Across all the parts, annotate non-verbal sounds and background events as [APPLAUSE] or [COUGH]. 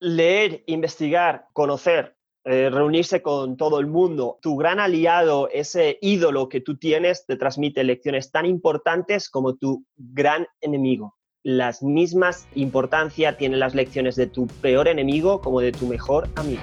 leer, investigar, conocer, eh, reunirse con todo el mundo. Tu gran aliado, ese ídolo que tú tienes, te transmite lecciones tan importantes como tu gran enemigo. Las mismas importancia tienen las lecciones de tu peor enemigo como de tu mejor amigo.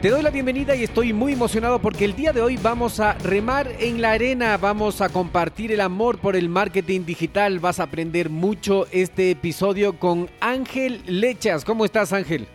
Te doy la bienvenida y estoy muy emocionado porque el día de hoy vamos a remar en la arena, vamos a compartir el amor por el marketing digital, vas a aprender mucho este episodio con Ángel Lechas. ¿Cómo estás Ángel?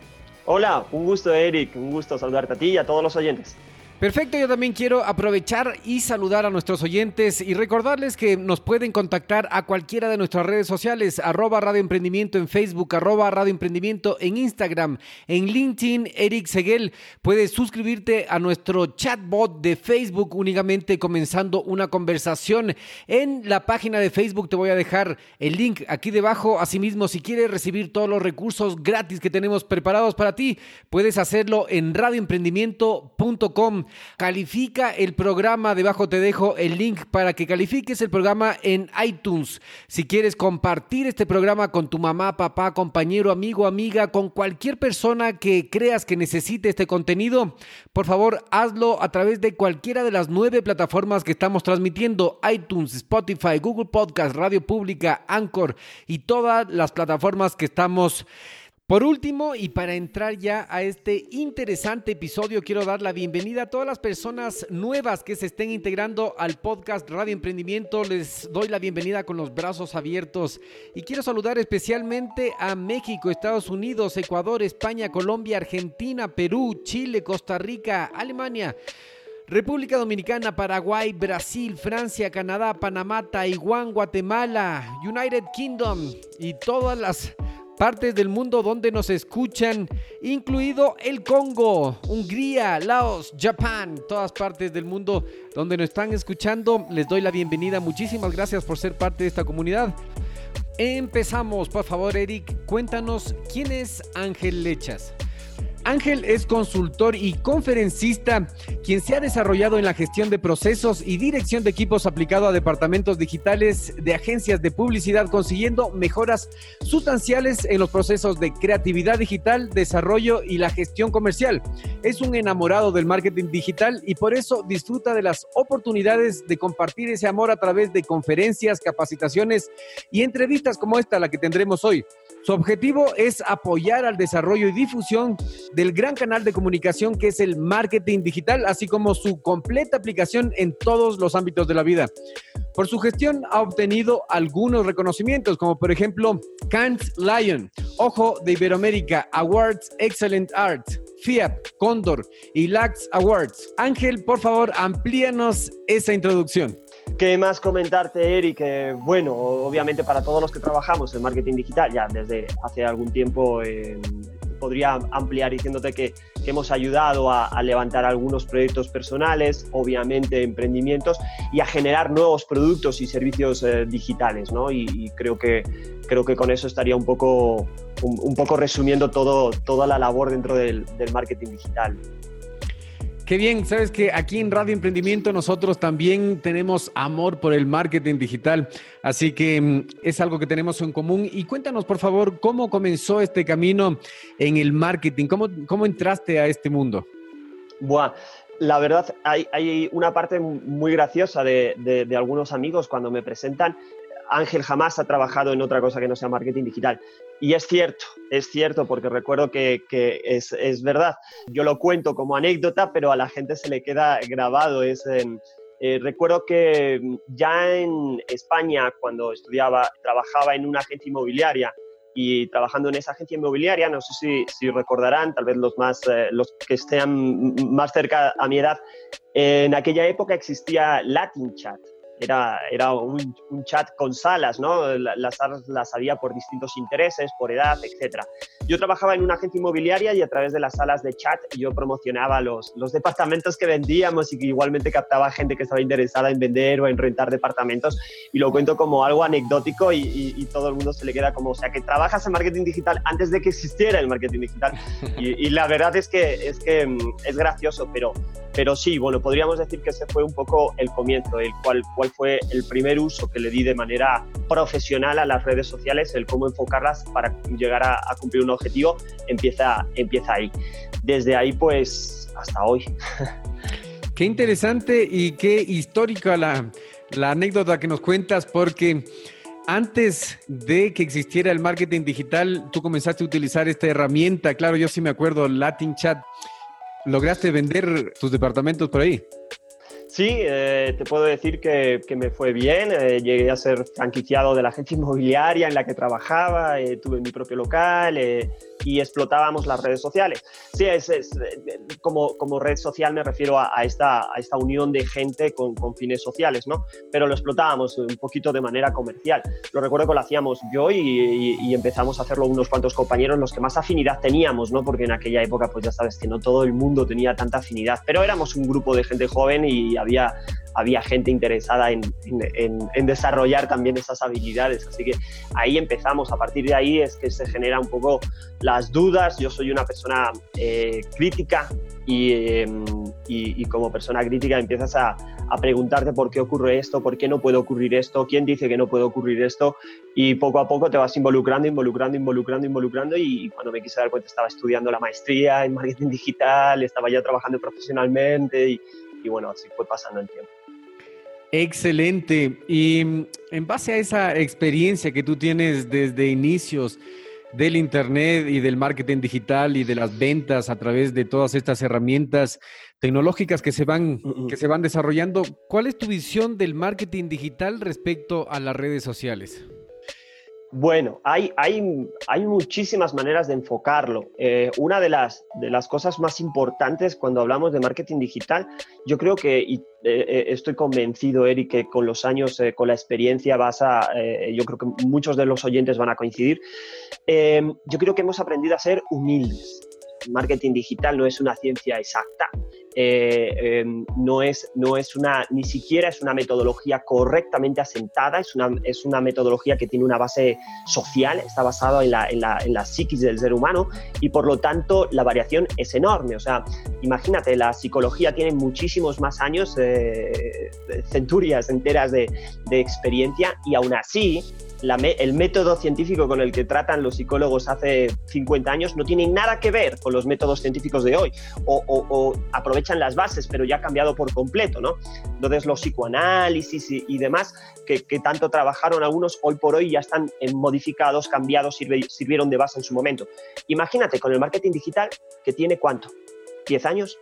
Hola, un gusto Eric, un gusto saludarte a ti y a todos los oyentes. Perfecto, yo también quiero aprovechar y saludar a nuestros oyentes y recordarles que nos pueden contactar a cualquiera de nuestras redes sociales, arroba Radio Emprendimiento en Facebook, arroba Radio Emprendimiento en Instagram, en LinkedIn, Eric Seguel. Puedes suscribirte a nuestro chatbot de Facebook únicamente comenzando una conversación en la página de Facebook. Te voy a dejar el link aquí debajo. Asimismo, si quieres recibir todos los recursos gratis que tenemos preparados para ti, puedes hacerlo en radioemprendimiento.com Califica el programa, debajo te dejo el link para que califiques el programa en iTunes. Si quieres compartir este programa con tu mamá, papá, compañero, amigo, amiga, con cualquier persona que creas que necesite este contenido, por favor hazlo a través de cualquiera de las nueve plataformas que estamos transmitiendo, iTunes, Spotify, Google Podcast, Radio Pública, Anchor y todas las plataformas que estamos por último, y para entrar ya a este interesante episodio, quiero dar la bienvenida a todas las personas nuevas que se estén integrando al podcast Radio Emprendimiento. Les doy la bienvenida con los brazos abiertos y quiero saludar especialmente a México, Estados Unidos, Ecuador, España, Colombia, Argentina, Perú, Chile, Costa Rica, Alemania. República Dominicana, Paraguay, Brasil, Francia, Canadá, Panamá, Taiwán, Guatemala, United Kingdom y todas las partes del mundo donde nos escuchan, incluido el Congo, Hungría, Laos, Japón, todas partes del mundo donde nos están escuchando. Les doy la bienvenida. Muchísimas gracias por ser parte de esta comunidad. Empezamos, por favor, Eric, cuéntanos quién es Ángel Lechas. Ángel es consultor y conferencista, quien se ha desarrollado en la gestión de procesos y dirección de equipos aplicado a departamentos digitales de agencias de publicidad, consiguiendo mejoras sustanciales en los procesos de creatividad digital, desarrollo y la gestión comercial. Es un enamorado del marketing digital y por eso disfruta de las oportunidades de compartir ese amor a través de conferencias, capacitaciones y entrevistas como esta, la que tendremos hoy. Su objetivo es apoyar al desarrollo y difusión del gran canal de comunicación que es el marketing digital, así como su completa aplicación en todos los ámbitos de la vida. Por su gestión ha obtenido algunos reconocimientos, como por ejemplo Cannes Lion, Ojo de Iberoamérica, Awards Excellent Art, FIAP, Condor y LAX Awards. Ángel, por favor, amplíanos esa introducción. ¿Qué más comentarte, Eric? bueno, obviamente para todos los que trabajamos en marketing digital, ya desde hace algún tiempo eh, podría ampliar diciéndote que, hemos ayudado a, levantar algunos proyectos personales, obviamente emprendimientos, y a generar nuevos productos y servicios eh, digitales, ¿no? Y, creo, que, creo que con eso estaría un poco, un, poco resumiendo todo, toda la labor dentro del, del marketing digital. Qué bien, sabes que aquí en Radio Emprendimiento nosotros también tenemos amor por el marketing digital, así que mm, es algo que tenemos en común. Y cuéntanos, por favor, cómo comenzó este camino en el marketing, cómo, cómo entraste a este mundo. Buah, la verdad, hay, hay una parte muy graciosa de, de, algunos amigos cuando me presentan Ángel jamás ha trabajado en otra cosa que no sea marketing digital. Y es cierto, es cierto, porque recuerdo que, es, verdad. Yo lo cuento como anécdota, pero a la gente se le queda grabado. Es, eh, recuerdo que ya en España, cuando estudiaba, trabajaba en una agencia inmobiliaria y trabajando en esa agencia inmobiliaria, no sé si, si recordarán, tal vez los, más, eh, los que estén más cerca a mi edad, en aquella época existía Latin Chat era, era un, chat con salas, ¿no? Las salas las había por distintos intereses, por edad, etc. Yo trabajaba en una agencia inmobiliaria y a través de las salas de chat yo promocionaba los, los departamentos que vendíamos y que igualmente captaba gente que estaba interesada en vender o en rentar departamentos y lo cuento como algo anecdótico y, todo el mundo se le queda como, o sea, que trabajas en marketing digital antes de que existiera el marketing digital [LAUGHS] y, la verdad es que, es que mm, es gracioso, pero, pero sí, bueno, podríamos decir que ese fue un poco el comienzo, el cual, cual fue el primer uso que le di de manera profesional a las redes sociales, el cómo enfocarlas para llegar a, cumplir un objetivo, empieza, empieza ahí. Desde ahí, pues, hasta hoy. Qué interesante y qué histórica la, la anécdota que nos cuentas, porque antes de que existiera el marketing digital, tú comenzaste a utilizar esta herramienta. Claro, yo sí me acuerdo, Latin Chat. ¿Lograste vender tus departamentos por ahí? Sí, eh, te puedo decir que, me fue bien. Eh, llegué a ser franquiciado de la agencia inmobiliaria en la que trabajaba, eh, tuve mi propio local y explotábamos las redes sociales. Sí, es, como, como red social me refiero a, esta, a esta unión de gente con, con, fines sociales, ¿no? Pero lo explotábamos un poquito de manera comercial. Lo recuerdo que lo hacíamos yo y, y, empezamos a hacerlo unos cuantos compañeros, los que más afinidad teníamos, ¿no? Porque en aquella época, pues ya sabes que no todo el mundo tenía tanta afinidad, pero éramos un grupo de gente joven y había había gente interesada en, desarrollar también esas habilidades. Así que ahí empezamos, a partir de ahí es que se genera un poco las dudas. Yo soy una persona eh, crítica em, y, como persona crítica empiezas a, preguntarte por qué ocurre esto, por qué no puede ocurrir esto, quién dice que no puede ocurrir esto y poco a poco te vas involucrando, involucrando, involucrando, involucrando y cuando me quise dar cuenta estaba estudiando la maestría en marketing digital, estaba ya trabajando profesionalmente y, y bueno, así fue pasando el tiempo. Excelente. Y mm, en base a esa experiencia que tú tienes desde inicios del Internet y del marketing digital y de las ventas a través de todas estas herramientas tecnológicas que se van, que se van desarrollando, ¿cuál es tu visión del marketing digital respecto a las redes sociales? Bueno, hay, hay, hay, muchísimas maneras de enfocarlo. Eh, una de las, de las cosas más importantes cuando hablamos de marketing digital, yo creo que, y eh, estoy convencido, Eric, que con los años, eh, con la experiencia, vas a, yo creo que muchos de los oyentes van a coincidir, yo creo que hemos aprendido a ser humildes. marketing digital no es una ciencia exacta. Eh, em, no, es, no es una, ni siquiera es una metodología correctamente asentada, es una, es una metodología que tiene una base social, está basada en la, en, la, en la psiquis del ser humano y por lo tanto la variación es enorme. O sea, imagínate, la psicología tiene muchísimos más años, eh, centurias enteras de, de experiencia y aún así el método científico con el que tratan los psicólogos hace 50 años no tiene nada que ver con los métodos científicos de hoy, o, aprovechan las bases, pero ya cambiado por completo, ¿no? Entonces los psicoanálisis y, demás, que, tanto trabajaron algunos, hoy por hoy ya están modificados, cambiados, sirvieron de base en su momento. Imagínate con el marketing digital que tiene cuánto, 10 años,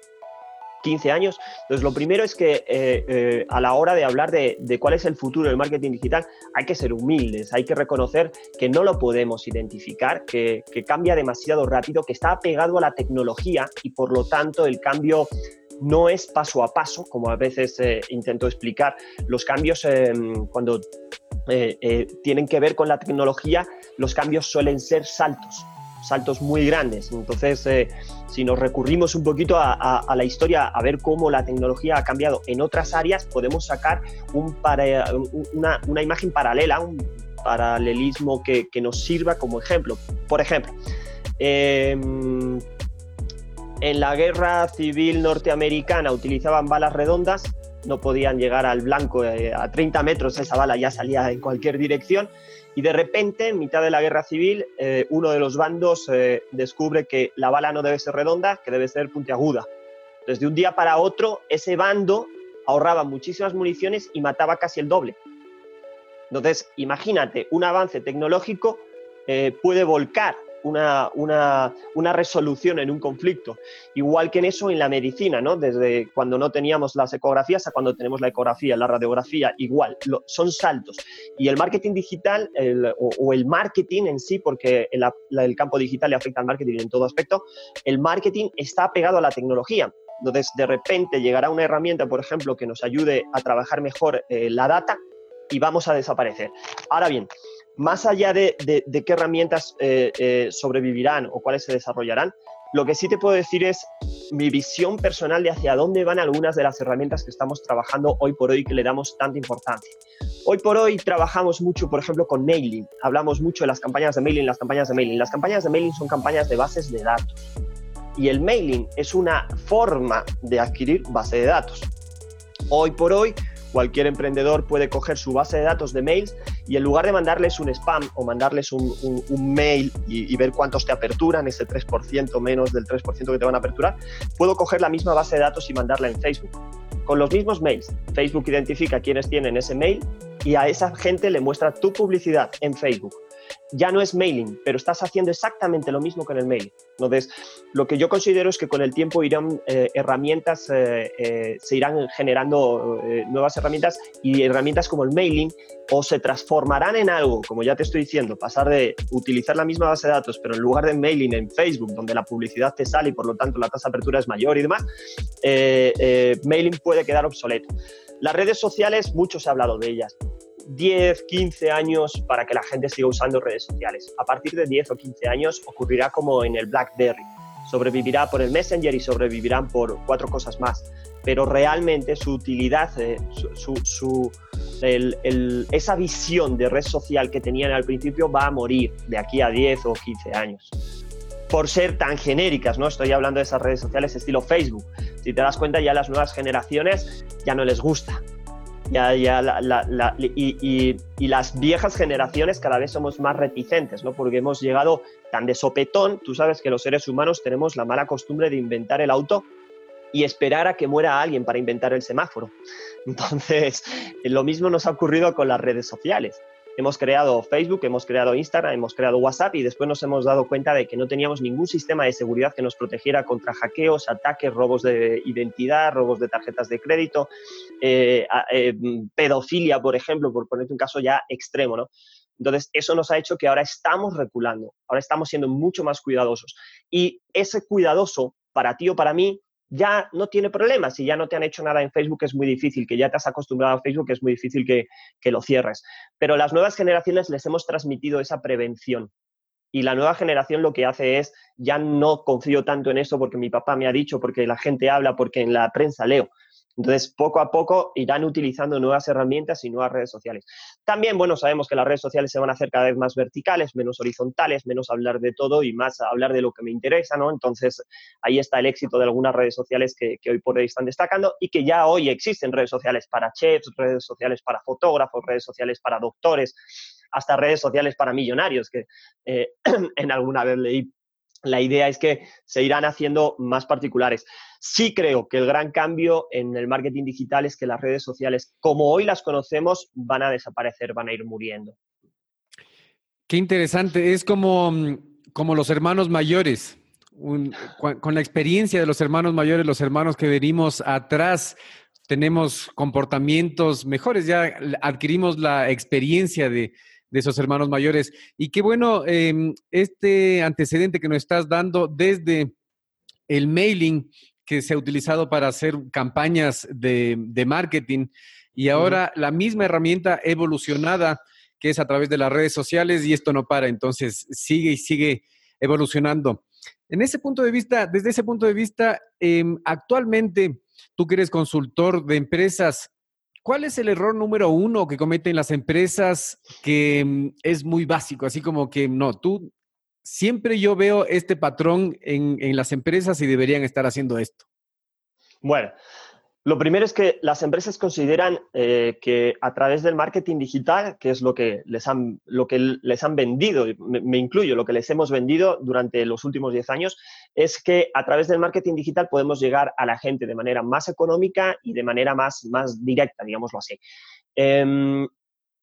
15 años. Entonces, lo primero es que eh, eh, a la hora de hablar de, cuál es el futuro del marketing digital, hay que ser humildes, hay que reconocer que no lo podemos identificar, que, cambia demasiado rápido, que está apegado a la tecnología y por lo tanto el cambio no es paso a paso, como a veces eh, intento explicar. Los cambios, cuando tienen que ver con la tecnología, los cambios suelen ser saltos saltos muy grandes. Entonces, eh, si nos recurrimos un poquito a, la historia, a ver cómo la tecnología ha cambiado en otras áreas, podemos sacar un una, imagen paralela, un paralelismo que, nos sirva como ejemplo. Por ejemplo, em, en la guerra civil norteamericana utilizaban balas redondas, no podían llegar al blanco eh, a 30 metros, esa bala ya salía en cualquier dirección y de repente, en mitad de la guerra civil, eh, uno de los bandos eh, descubre que la bala no debe ser redonda, que debe ser puntiaguda. Desde un día para otro, ese bando ahorraba muchísimas municiones y mataba casi el doble. Entonces, imagínate, un avance tecnológico eh, puede volcar una, una, resolución en un conflicto. Igual que en eso en la medicina, ¿no? Desde cuando no teníamos las ecografías a cuando tenemos la ecografía, la radiografía, igual, son saltos. Y el marketing digital o, el marketing en sí, porque el, el campo digital le afecta al marketing en todo aspecto, el marketing está pegado a la tecnología. Entonces, de repente llegará una herramienta, por ejemplo, que nos ayude a trabajar mejor eh, la data y vamos a desaparecer. Ahora bien, más allá de, qué herramientas eh, eh, sobrevivirán o cuáles se desarrollarán, lo que sí te puedo decir es mi visión personal de hacia dónde van algunas de las herramientas que estamos trabajando hoy por hoy que le damos tanta importancia. Hoy por hoy trabajamos mucho, por ejemplo, con mailing. Hablamos mucho de las campañas de mailing, las campañas de mailing. Las campañas de mailing son campañas de bases de datos. Y el mailing es una forma de adquirir base de datos. Hoy por hoy Cualquier emprendedor puede coger su base de datos de mails y en lugar de mandarles un spam o mandarles un, mail y, ver cuántos te aperturan, ese 3% menos del 3% que te van a aperturar, puedo coger la misma base de datos y mandarla en Facebook. Con los mismos mails, Facebook identifica quiénes tienen ese mail y a esa gente le muestra tu publicidad en Facebook ya no es mailing, pero estás haciendo exactamente lo mismo con el mail. Entonces, lo que yo considero es que con el tiempo irán eh, herramientas, eh, eh, se irán generando nuevas herramientas y herramientas como el mailing o se transformarán en algo, como ya te estoy diciendo, pasar de utilizar la misma base de datos, pero en lugar de mailing en Facebook, donde la publicidad te sale y por lo tanto la tasa de apertura es mayor y demás, mailing puede quedar obsoleto. Las redes sociales, mucho se ha hablado de ellas. 10, 15 años para que la gente siga usando redes sociales. A partir de 10 o 15 años ocurrirá como en el BlackBerry. Sobrevivirá por el Messenger y sobrevivirán por cuatro cosas más. Pero realmente su utilidad, eh, su, esa visión de red social que tenían al principio va a morir de aquí a 10 o 15 años por ser tan genéricas, ¿no? Estoy hablando de esas redes sociales estilo Facebook. Si te das cuenta, ya las nuevas generaciones ya no les gusta. Ya, ya y, las viejas generaciones cada vez somos más reticentes, ¿no? Porque hemos llegado tan de sopetón, tú sabes que los seres humanos tenemos la mala costumbre de inventar el auto y esperar a que muera alguien para inventar el semáforo. [LAUGHS] Entonces, lo mismo nos ha ocurrido con las redes sociales hemos creado Facebook, hemos creado Instagram, hemos creado WhatsApp y después nos hemos dado cuenta de que no teníamos ningún sistema de seguridad que nos protegiera contra hackeos, ataques, robos de identidad, robos de tarjetas de crédito, eh, eh, pedofilia, por ejemplo, por ponerte un caso ya extremo, ¿no? Entonces, eso nos ha hecho que ahora estamos reculando, ahora estamos siendo mucho más cuidadosos. Y ese cuidadoso, para ti o para mí, ya no tiene problemas. Si ya no te han hecho nada en Facebook, es muy difícil, que ya te has acostumbrado a Facebook, es muy difícil que, que lo cierres. Pero las nuevas generaciones les hemos transmitido esa prevención. Y la nueva generación lo que hace es, ya no confío tanto en eso porque mi papá me ha dicho, porque la gente habla, porque en la prensa leo. Entonces, poco a poco irán utilizando nuevas herramientas y nuevas redes sociales. También, bueno, sabemos que las redes sociales se van a hacer cada vez más verticales, menos horizontales, menos hablar de todo y más hablar de lo que me interesa, ¿no? Entonces, ahí está el éxito de algunas redes sociales que, hoy por hoy están destacando y que ya hoy existen redes sociales para chefs, redes sociales para fotógrafos, redes sociales para doctores, hasta redes sociales para millonarios, que eh, [CLEARS THROAT] en alguna vez leí la idea es que se irán haciendo más particulares. Sí creo que el gran cambio en el marketing digital es que las redes sociales, como hoy las conocemos, van a desaparecer, van a ir muriendo. Qué interesante. Es como, mm, como los hermanos mayores. con la experiencia de los hermanos mayores, los hermanos que venimos atrás, tenemos comportamientos mejores, ya adquirimos la experiencia de, de esos hermanos mayores. Y qué bueno em, este antecedente que nos estás dando desde el mailing que se ha utilizado para hacer campañas de, marketing y ahora la misma herramienta evolucionada que es a través de las redes sociales y esto no para, entonces sigue y sigue evolucionando. En ese punto de vista, desde ese punto de vista, em, actualmente tú que eres consultor de empresas, ¿Cuál es el error número uno que cometen las empresas que mm, es muy básico? Así como que no, tú siempre yo veo este patrón en, en las empresas y deberían estar haciendo esto. Bueno, lo primero es que las empresas consideran eh, que a través del marketing digital, que es lo que les han, lo que les han vendido, me, incluyo, lo que les hemos vendido durante los últimos 10 años, es que a través del marketing digital podemos llegar a la gente de manera más económica y de manera más, más directa, digámoslo así. Em,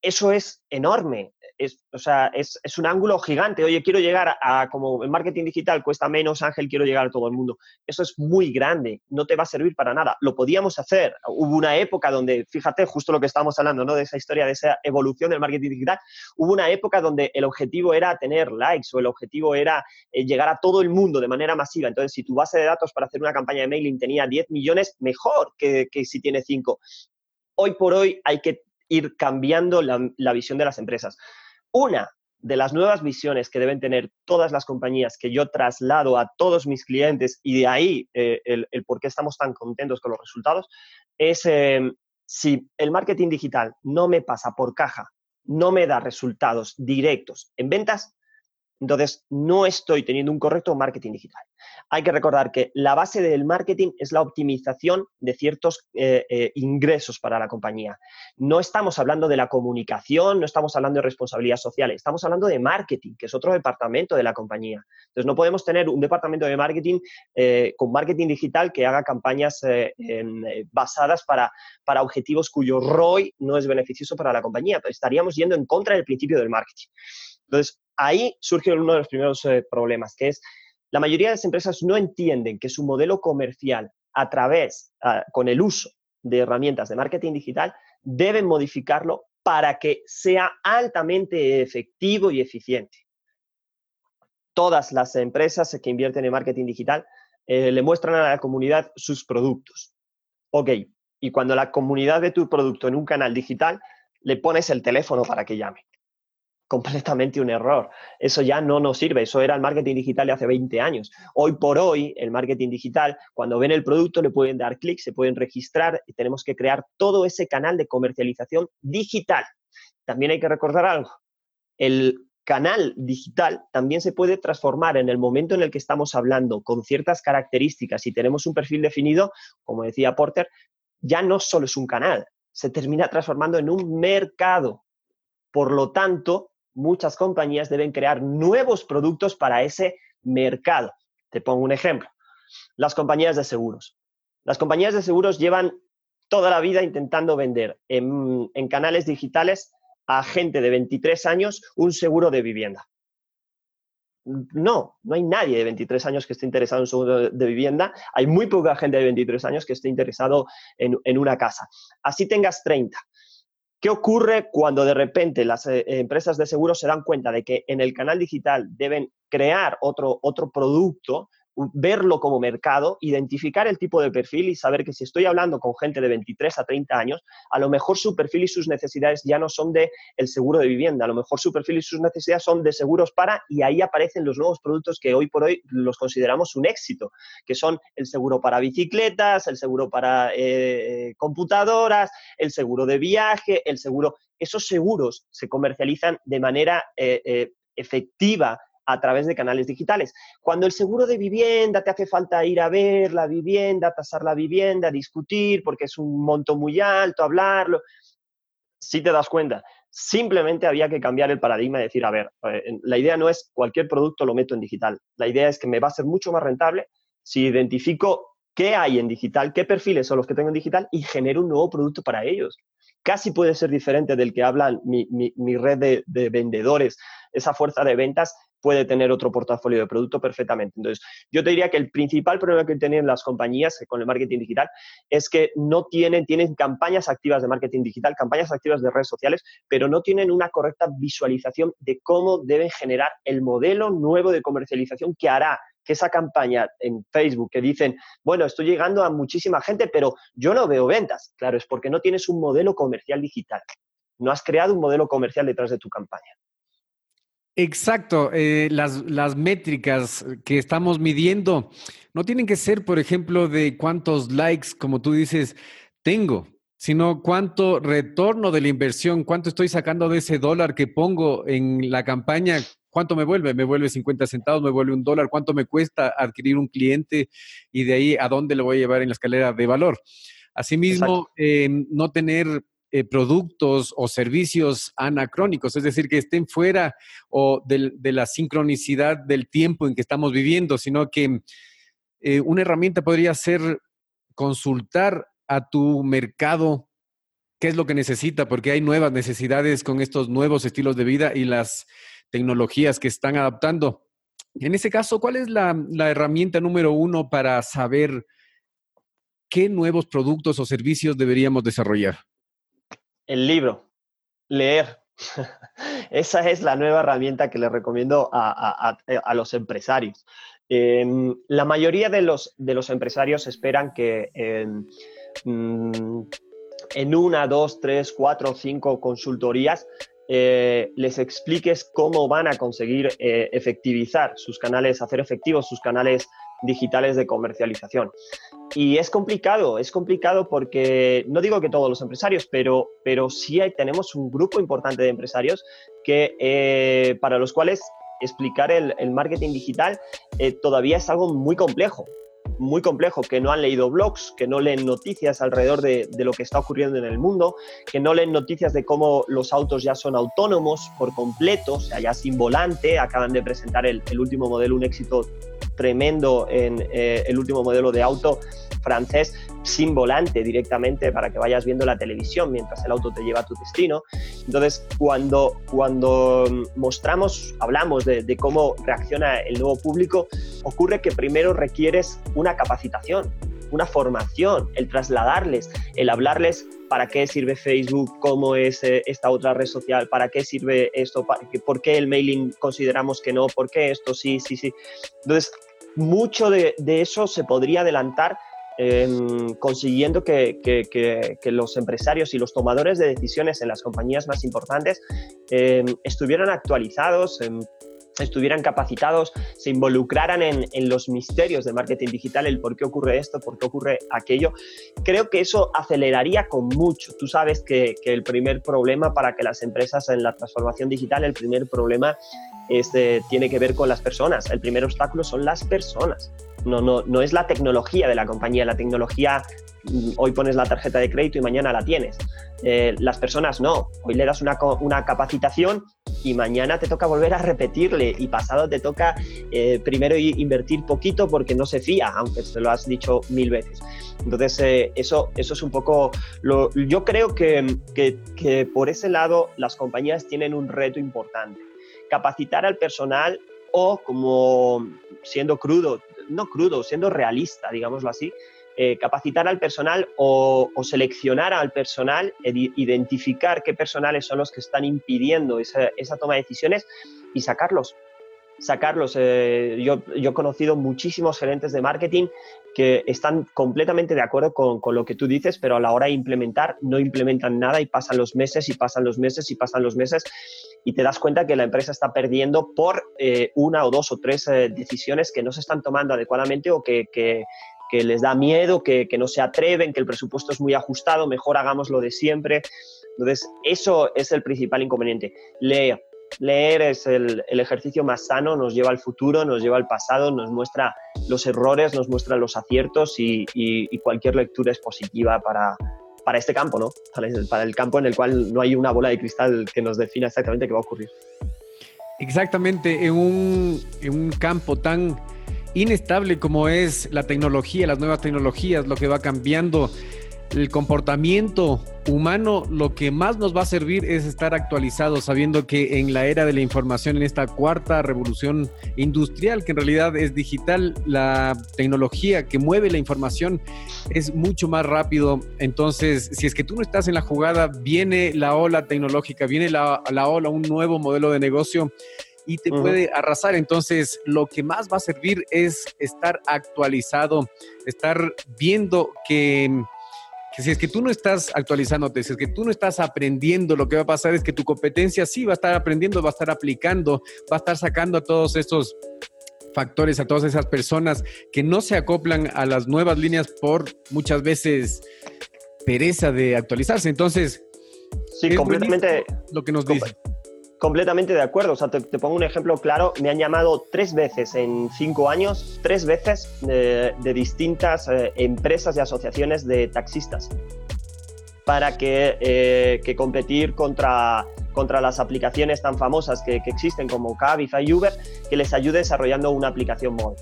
eso es enorme es, o sea, es, un ángulo gigante. Oye, quiero llegar a, como el marketing digital cuesta menos, Ángel, quiero llegar a todo el mundo. Eso es muy grande, no te va a servir para nada. Lo podíamos hacer. Hubo una época donde, fíjate, justo lo que estábamos hablando, ¿no? De esa historia, de esa evolución del marketing digital. Hubo una época donde el objetivo era tener likes o el objetivo era eh, llegar a todo el mundo de manera masiva. Entonces, si tu base de datos para hacer una campaña de mailing tenía 10 millones, mejor que, que si tiene 5. Hoy por hoy hay que ir cambiando la, la visión de las empresas. Una de las nuevas visiones que deben tener todas las compañías que yo traslado a todos mis clientes y de ahí eh, el, por qué estamos tan contentos con los resultados es em, si el marketing digital no me pasa por caja, no me da resultados directos en ventas, entonces no estoy teniendo un correcto marketing digital hay que recordar que la base del marketing es la optimización de ciertos eh, eh, ingresos para la compañía. No estamos hablando de la comunicación, no estamos hablando de responsabilidad social, estamos hablando de marketing, que es otro departamento de la compañía. Entonces, no podemos tener un departamento de marketing eh, con marketing digital que haga campañas basadas para, para objetivos cuyo ROI no es beneficioso para la compañía. estaríamos yendo en contra del principio del marketing. Entonces, ahí surge uno de los primeros problemas, que es la mayoría de las empresas no entienden que su modelo comercial a través, ah, con el uso de herramientas de marketing digital, deben modificarlo para que sea altamente efectivo y eficiente. Todas las empresas que invierten en marketing digital eh, le muestran a la comunidad sus productos. Ok, y cuando la comunidad ve tu producto en un canal digital, le pones el teléfono para que llame completamente un error. Eso ya no nos sirve. Eso era el marketing digital de hace 20 años. Hoy por hoy, el marketing digital, cuando ven el producto, le pueden dar clic, se pueden registrar y tenemos que crear todo ese canal de comercialización digital. También hay que recordar algo. El canal digital también se puede transformar en el momento en el que estamos hablando con ciertas características y tenemos un perfil definido, como decía Porter, ya no solo es un canal, se termina transformando en un mercado. Por lo tanto, muchas compañías deben crear nuevos productos para ese mercado. Te pongo un ejemplo. Las compañías de seguros. Las compañías de seguros llevan toda la vida intentando vender en, canales digitales a gente de 23 años un seguro de vivienda. No, no hay nadie de 23 años que esté interesado en un seguro de vivienda. Hay muy poca gente de 23 años que esté interesado en, una casa. Así tengas 30 ¿Qué ocurre cuando de repente las eh, empresas de seguros se dan cuenta de que en el canal digital deben crear otro, otro producto verlo como mercado, identificar el tipo de perfil y saber que si estoy hablando con gente de 23 a 30 años, a lo mejor su perfil y sus necesidades ya no son de el seguro de vivienda, a lo mejor su perfil y sus necesidades son de seguros para y ahí aparecen los nuevos productos que hoy por hoy los consideramos un éxito, que son el seguro para bicicletas, el seguro para eh, computadoras, el seguro de viaje, el seguro. Esos seguros se comercializan de manera eh, eh, efectiva a través de canales digitales. Cuando el seguro de vivienda te hace falta ir a ver la vivienda, tasar la vivienda, discutir porque es un monto muy alto, hablarlo, si te das cuenta, simplemente había que cambiar el paradigma y decir, a ver, eh, la idea no es cualquier producto lo meto en digital, la idea es que me va a ser mucho más rentable si identifico qué hay en digital, qué perfiles son los que tengo en digital y genero un nuevo producto para ellos. Casi puede ser diferente del que hablan mi, red de, de vendedores, esa fuerza de ventas puede tener otro portafolio de producto perfectamente. Entonces, yo te diría que el principal problema que tienen las compañías con el marketing digital es que no tienen, tienen campañas activas de marketing digital, campañas activas de redes sociales, pero no tienen una correcta visualización de cómo deben generar el modelo nuevo de comercialización que hará que esa campaña en Facebook que dicen, bueno, estoy llegando a muchísima gente, pero yo no veo ventas. Claro, es porque no tienes un modelo comercial digital. No has creado un modelo comercial detrás de tu campaña. Exacto, eh, las, las métricas que estamos midiendo no tienen que ser, por ejemplo, de cuántos likes, como tú dices, tengo, sino cuánto retorno de la inversión, cuánto estoy sacando de ese dólar que pongo en la campaña, cuánto me vuelve, me vuelve 50 centavos, me vuelve un dólar, cuánto me cuesta adquirir un cliente y de ahí a dónde lo voy a llevar en la escalera de valor. Asimismo, eh, no tener eh, productos o servicios anacrónicos, es decir, que estén fuera o de, la sincronicidad del tiempo en que estamos viviendo, sino que eh, una herramienta podría ser consultar a tu mercado qué es lo que necesita, porque hay nuevas necesidades con estos nuevos estilos de vida y las tecnologías que están adaptando. En ese caso, ¿cuál es la, herramienta número uno para saber qué nuevos productos o servicios deberíamos desarrollar? El libro, leer. [LAUGHS] Esa es la nueva herramienta que le recomiendo a, los empresarios. Em, la mayoría de los, de los, empresarios esperan que mm, en una, dos, tres, cuatro, cinco consultorías eh, les expliques cómo van a conseguir eh, efectivizar sus canales, hacer efectivos sus canales digitales de comercialización. Y es complicado, es complicado porque no digo que todos los empresarios, pero, pero sí tenemos un grupo importante de empresarios que, eh, para los cuales explicar el, marketing digital todavía es algo muy complejo muy complejo, que no han leído blogs, que no leen noticias alrededor de, lo que está ocurriendo en el mundo, que no leen noticias de cómo los autos ya son autónomos por completo, o sea, ya sin volante, acaban de presentar el último modelo, un éxito tremendo en eh, el último modelo de auto francés sin volante directamente para que vayas viendo la televisión mientras el auto te lleva a tu destino. Entonces, cuando, cuando mostramos, hablamos de, de cómo reacciona el nuevo público, ocurre que primero requieres una capacitación, una formación, el trasladarles, el hablarles para qué sirve Facebook, cómo es eh, esta otra red social, para qué sirve esto, por qué el mailing consideramos que no, por qué esto sí, sí, sí. Entonces, mucho de, eso se podría adelantar em, consiguiendo que, los empresarios y los tomadores de decisiones en las compañías más importantes em, estuvieran actualizados, em, estuvieran capacitados, se involucraran en, los misterios del marketing digital, el por qué ocurre esto, por qué ocurre aquello. Creo que eso aceleraría con mucho. Tú sabes que, el primer problema para que las empresas en la transformación digital, el primer problema este, tiene que ver con las personas. El primer obstáculo son las personas. No, no, no es la tecnología de la compañía. La tecnología, mm, hoy pones la tarjeta de crédito y mañana la tienes. Eh, las personas no. Hoy le das una, una, capacitación y mañana te toca volver a repetirle y pasado te toca eh, primero invertir poquito porque no se fía, aunque se lo has dicho mil veces. Entonces, eh, eso, eso es un poco... Lo, yo creo que, que, que por ese lado las compañías tienen un reto importante. Capacitar al personal o como siendo crudo, no crudo, siendo realista, digámoslo así, eh, capacitar al personal o, seleccionar al personal, identificar qué personales son los que están impidiendo esa, toma de decisiones y sacarlos. Sacarlos. Eh, yo, he conocido muchísimos gerentes de marketing que están completamente de acuerdo con, lo que tú dices, pero a la hora de implementar no implementan nada y pasan los meses y pasan los meses y pasan los meses y te das cuenta que la empresa está perdiendo por eh, una o dos o tres decisiones que no se están tomando adecuadamente o que les da miedo, que, no se atreven, que el presupuesto es muy ajustado, mejor hagamos lo de siempre. Entonces, eso es el principal inconveniente. Leer. Leer es el, ejercicio más sano, nos lleva al futuro, nos lleva al pasado, nos muestra los errores, nos muestra los aciertos y, cualquier lectura es positiva para, para este campo, ¿no? Para el, campo en el cual no hay una bola de cristal que nos defina exactamente qué va a ocurrir. Exactamente, en un, en un campo tan inestable como es la tecnología, las nuevas tecnologías, lo que va cambiando el comportamiento humano, lo que más nos va a servir es estar actualizados, sabiendo que en la era de la información, en esta cuarta revolución industrial, que en realidad es digital, la tecnología que mueve la información es mucho más rápido. Entonces, si es que tú no estás en la jugada, viene la ola tecnológica, viene la, la ola, un nuevo modelo de negocio y te puede arrasar. Entonces, lo que más va a servir es estar actualizado, estar viendo que, si es que tú no estás actualizándote, si es que tú no estás aprendiendo, lo que va a pasar es que tu competencia sí va a estar aprendiendo, va a estar aplicando, va a estar sacando a todos estos factores, a todas esas personas que no se acoplan a las nuevas líneas por muchas veces pereza de actualizarse. Entonces, sí, completamente lo que nos dice. Completamente de acuerdo. O sea, te, pongo un ejemplo claro. Me han llamado tres veces en cinco años, tres veces de, distintas eh, empresas y asociaciones de taxistas para que, eh, que, competir contra, contra las aplicaciones tan famosas que, existen como Cabify y Uber, que les ayude desarrollando una aplicación móvil.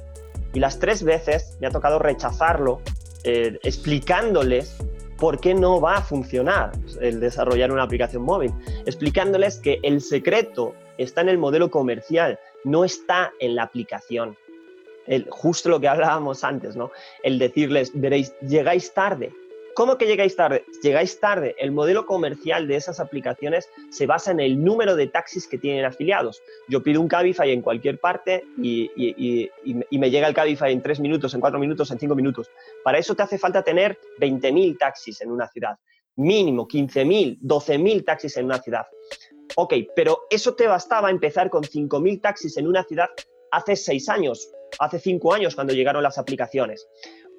Y las tres veces me ha tocado rechazarlo, eh, explicándoles por qué no va a funcionar el desarrollar una aplicación móvil, explicándoles que el secreto está en el modelo comercial, no está en la aplicación. El, justo lo que hablábamos antes, ¿no? El decirles, veréis, llegáis tarde, ¿Cómo que llegáis tarde? Llegáis tarde. El modelo comercial de esas aplicaciones se basa en el número de taxis que tienen afiliados. Yo pido un Cabify en cualquier parte y, me llega el Cabify en tres minutos, en cuatro minutos, en cinco minutos. Para eso te hace falta tener 20.000 taxis en una ciudad. Mínimo 15.000, 12.000 taxis en una ciudad. Ok, pero eso te bastaba empezar con 5.000 taxis en una ciudad hace seis años, hace cinco años cuando llegaron las aplicaciones.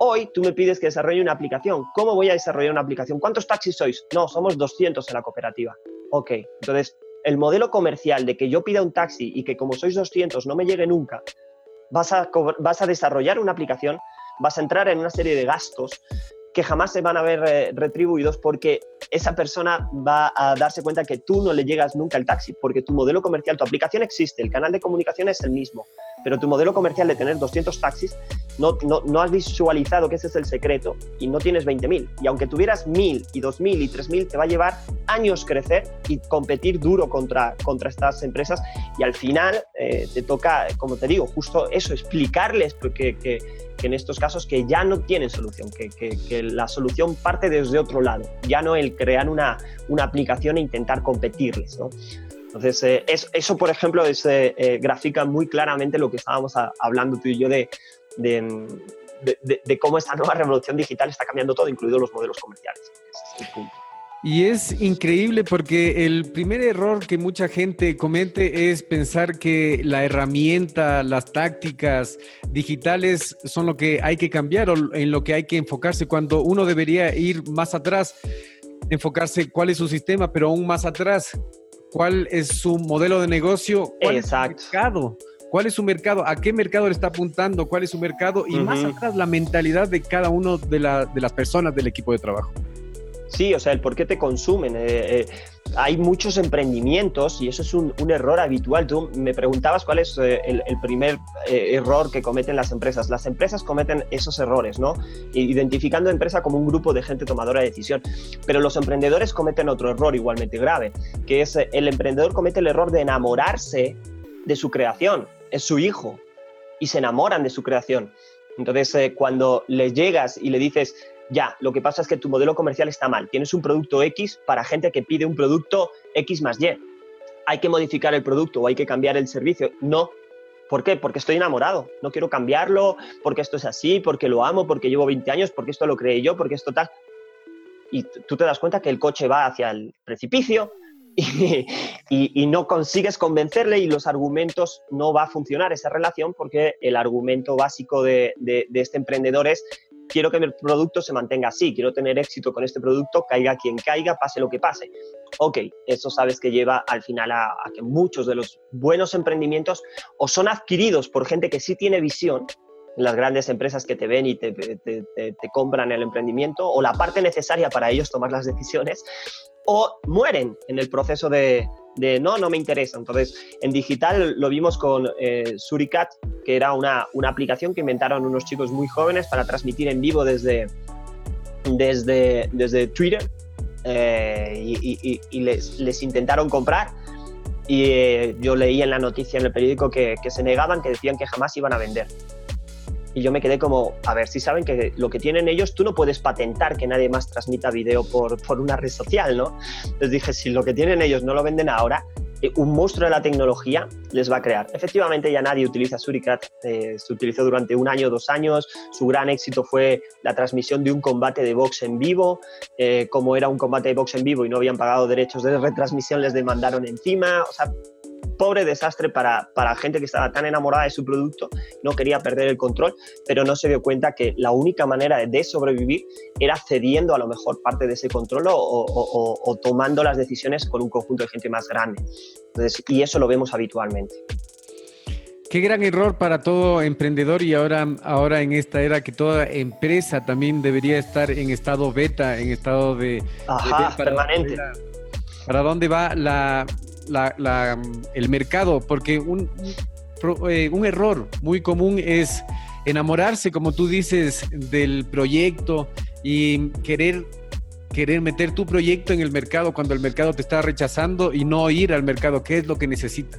Hoy tú me pides que desarrolle una aplicación. ¿Cómo voy a desarrollar una aplicación? ¿Cuántos taxis sois? No, somos 200 en la cooperativa. Ok, entonces el modelo comercial de que yo pida un taxi y que como sois 200 no me llegue nunca, vas a, desarrollar una aplicación, vas a entrar en una serie de gastos que jamás se van a ver eh, retribuidos porque esa persona va a darse cuenta que tú no le llegas nunca el taxi, porque tu modelo comercial, tu aplicación existe, el canal de comunicación es el mismo, pero tu modelo comercial de tener 200 taxis, no, no, no has visualizado que ese es el secreto y no tienes 20.000. Y aunque tuvieras 1.000 y 2.000 y 3.000, te va a llevar años crecer y competir duro contra, contra estas empresas y al final eh, te toca, como te digo, justo eso, explicarles porque, que, que en estos casos que ya no tienen solución, que, que, la solución parte desde otro lado, ya no el crear una, una aplicación e intentar competirles. ¿no? Entonces, eh, eso, por ejemplo, es, eh, eh, grafica muy claramente lo que estábamos hablando tú y yo de, de, de, cómo esta nueva [LAUGHS] revolución digital está cambiando todo, incluidos los modelos comerciales. Ese es el punto. Y es increíble porque el primer error que mucha gente comete es pensar que la herramienta, las tácticas digitales son lo que hay que cambiar o en lo que hay que enfocarse cuando uno debería ir más atrás, enfocarse cuál es su sistema, pero aún más atrás, cuál es su modelo de negocio, cuál es su mercado. ¿Cuál es su mercado? ¿A qué mercado le está apuntando? ¿Cuál es su mercado? Y más atrás, la mentalidad de cada uno de, de las personas del equipo de trabajo. Sí, o sea, el por qué te consumen. Eh, eh, hay muchos emprendimientos y eso es un, error habitual. Tú me preguntabas cuál es eh, el, primer error que cometen las empresas. Las empresas cometen esos errores, ¿no? Identificando a empresa como un grupo de gente tomadora de decisión. Pero los emprendedores cometen otro error igualmente grave, que es el emprendedor comete el error de enamorarse de su creación. Es su hijo y se enamoran de su creación. Entonces, cuando le llegas y le dices, ya, lo que pasa es que tu modelo comercial está mal. Tienes un producto X para gente que pide un producto X más Y. Hay que modificar el producto o hay que cambiar el servicio. No. ¿Por qué? Porque estoy enamorado. No quiero cambiarlo, porque esto es así, porque lo amo, porque llevo 20 años, porque esto lo creé yo, porque esto tal. Y tú te das cuenta que el coche va hacia el precipicio y, no consigues convencerle y los argumentos no va a funcionar esa relación porque el argumento básico de este emprendedor es quiero que mi producto se mantenga así, quiero tener éxito con este producto, caiga quien caiga, pase lo que pase. Ok, eso sabes que lleva al final a, que muchos de los buenos emprendimientos o son adquiridos por gente que sí tiene visión, las grandes empresas que te ven y te, te, compran el emprendimiento, o la parte necesaria para ellos tomar las decisiones, o mueren en el proceso de, no, no me interesa. Entonces, en digital lo vimos con eh, Suricat, que era una, una, aplicación que inventaron unos chicos muy jóvenes para transmitir en vivo desde, desde, desde Twitter eh, y, les, intentaron comprar. Y eh, yo leí en la noticia en el periódico que se negaban, que decían que jamás iban a vender. Y yo me quedé como, a ver, si saben que lo que tienen ellos, tú no puedes patentar que nadie más transmita video por, por una red social, ¿no? Entonces dije, si lo que tienen ellos no lo venden ahora, eh, un monstruo de la tecnología les va a crear. Efectivamente, ya nadie utiliza Suricat, eh, se utilizó durante un año, dos años. Su gran éxito fue la transmisión de un combate de box en vivo. Eh, como era un combate de box en vivo y no habían pagado derechos de retransmisión, les demandaron encima. O sea, pobre desastre para, para gente que estaba tan enamorada de su producto, no quería perder el control, pero no se dio cuenta que la única manera de sobrevivir era cediendo a lo mejor parte de ese control o, o, tomando las decisiones con un conjunto de gente más grande. Entonces, y eso lo vemos habitualmente. Qué gran error para todo emprendedor y ahora, ahora en esta era que toda empresa también debería estar en estado beta, en estado de... Ajá, permanente. ¿Para dónde va la, el mercado, porque un, eh, un error muy común es enamorarse, como tú dices, del proyecto y querer querer meter tu proyecto en el mercado cuando el mercado te está rechazando y no ir al mercado? ¿Qué es lo que necesita?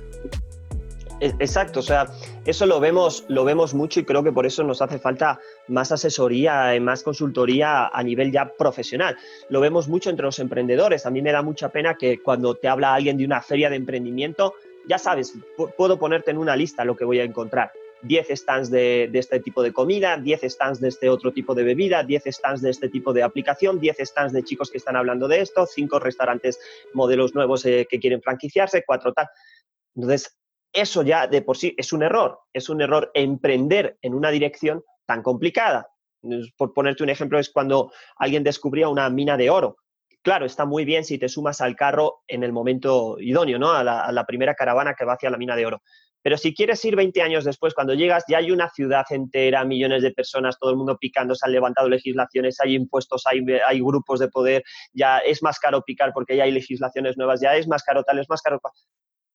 Exacto, o sea, eso lo vemos, lo vemos mucho y creo que por eso nos hace falta más asesoría, más consultoría a nivel ya profesional. Lo vemos mucho entre los emprendedores. A mí me da mucha pena que cuando te habla alguien de una feria de emprendimiento, ya sabes, puedo ponerte en una lista lo que voy a encontrar. 10 stands de, este tipo de comida, 10 stands de este otro tipo de bebida, 10 stands de este tipo de aplicación, 10 stands de chicos que están hablando de esto, 5 restaurantes modelos nuevos eh, que quieren franquiciarse, 4 tal. Entonces, eso ya de por sí es un error, es un error emprender en una dirección tan complicada. Por ponerte un ejemplo, es cuando alguien descubría una mina de oro. Claro, está muy bien si te sumas al carro en el momento idóneo, ¿no? A la, primera caravana que va hacia la mina de oro. Pero si quieres ir 20 años después, cuando llegas, ya hay una ciudad entera, millones de personas, todo el mundo picando, se han levantado legislaciones, hay impuestos, hay, hay grupos de poder, ya es más caro picar porque ya hay legislaciones nuevas, ya es más caro tal, es más caro.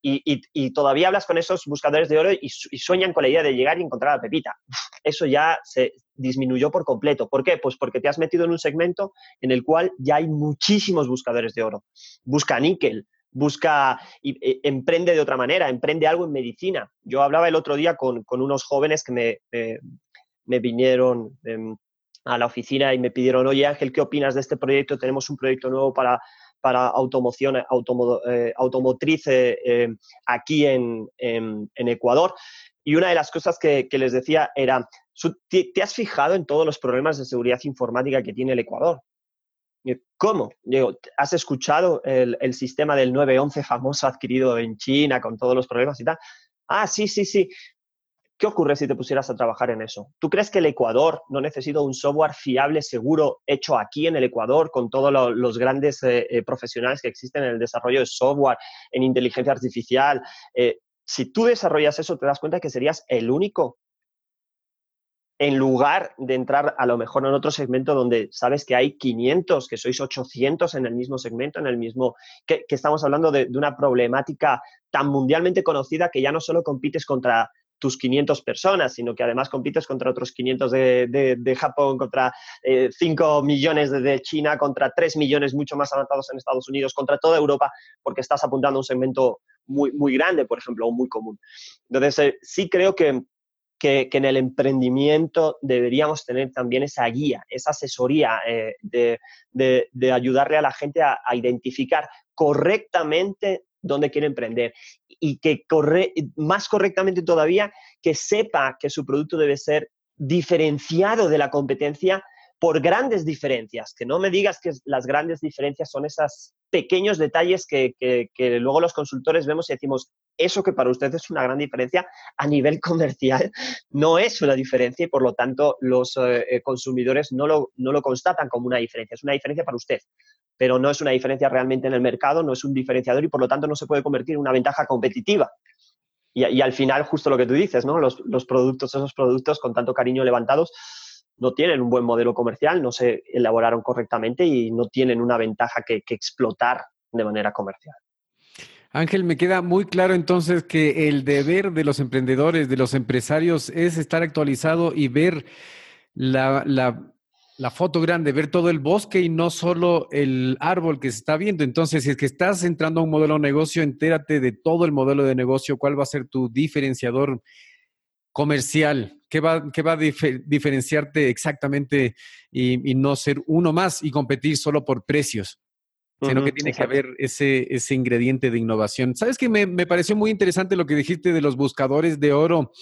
Y, todavía hablas con esos buscadores de oro y, sueñan con la idea de llegar y encontrar la pepita. Eso ya se disminuyó por completo. ¿Por qué? Pues porque te has metido en un segmento en el cual ya hay muchísimos buscadores de oro. Busca níquel, busca, e, emprende de otra manera, emprende algo en medicina. Yo hablaba el otro día con, unos jóvenes que me, me vinieron em, a la oficina y me pidieron, oye Ángel, ¿qué opinas de este proyecto? Tenemos un proyecto nuevo para, para automoción, eh, automotriz eh, aquí en, Ecuador. Y una de las cosas que, les decía era, ¿te, has fijado en todos los problemas de seguridad informática que tiene el Ecuador? ¿Cómo? Digo, ¿has escuchado el, sistema del 911 famoso adquirido en China con todos los problemas y tal? Ah, sí, sí, sí. ¿Qué ocurre si te pusieras a trabajar en eso? ¿Tú crees que el Ecuador no necesita un software fiable, seguro, hecho aquí en el Ecuador, con todos los grandes eh, eh, profesionales que existen en el desarrollo de software, en inteligencia artificial? Eh, si tú desarrollas eso, te das cuenta que serías el único en lugar de entrar a lo mejor en otro segmento donde sabes que hay 500, que sois 800 en el mismo segmento, en el mismo, que, estamos hablando de, una problemática tan mundialmente conocida que ya no solo compites contra tus 500 personas, sino que además compites contra otros 500 de, Japón, contra 5 eh, millones de, China, contra 3 millones mucho más avanzados en Estados Unidos, contra toda Europa, porque estás apuntando a un segmento muy, muy grande, por ejemplo, o muy común. Entonces, eh, sí creo que, que, en el emprendimiento deberíamos tener también esa guía, esa asesoría eh, de, ayudarle a la gente a identificar correctamente dónde quiere emprender y que corre, más correctamente todavía, que sepa que su producto debe ser diferenciado de la competencia por grandes diferencias, que no me digas que las grandes diferencias son esos pequeños detalles que, luego los consultores vemos y decimos, eso que para usted es una gran diferencia a nivel [LAUGHS] comercial no es una diferencia y por lo tanto los eh, consumidores no lo, no lo constatan como una diferencia, es una diferencia para usted pero no es una diferencia realmente en el mercado, no es un diferenciador y por lo tanto no se puede convertir en una ventaja competitiva. Y, al final, justo lo que tú dices, ¿no? Los, productos, esos productos con tanto cariño levantados, no tienen un buen modelo comercial, no se elaboraron correctamente y no tienen una ventaja que explotar de manera comercial. Ángel, me queda muy claro entonces que el deber de los emprendedores, de los empresarios, es estar actualizado y ver la, foto grande, ver todo el bosque y no solo el árbol que se está viendo. Entonces, si es que estás entrando a un modelo de negocio, entérate de todo el modelo de negocio, cuál va a ser tu diferenciador comercial, qué va a diferenciarte exactamente y, no ser uno más y competir solo por precios sino que tiene que haber ese, ese ingrediente de innovación. ¿Sabes que me, me, pareció muy interesante lo que dijiste de los buscadores de oro?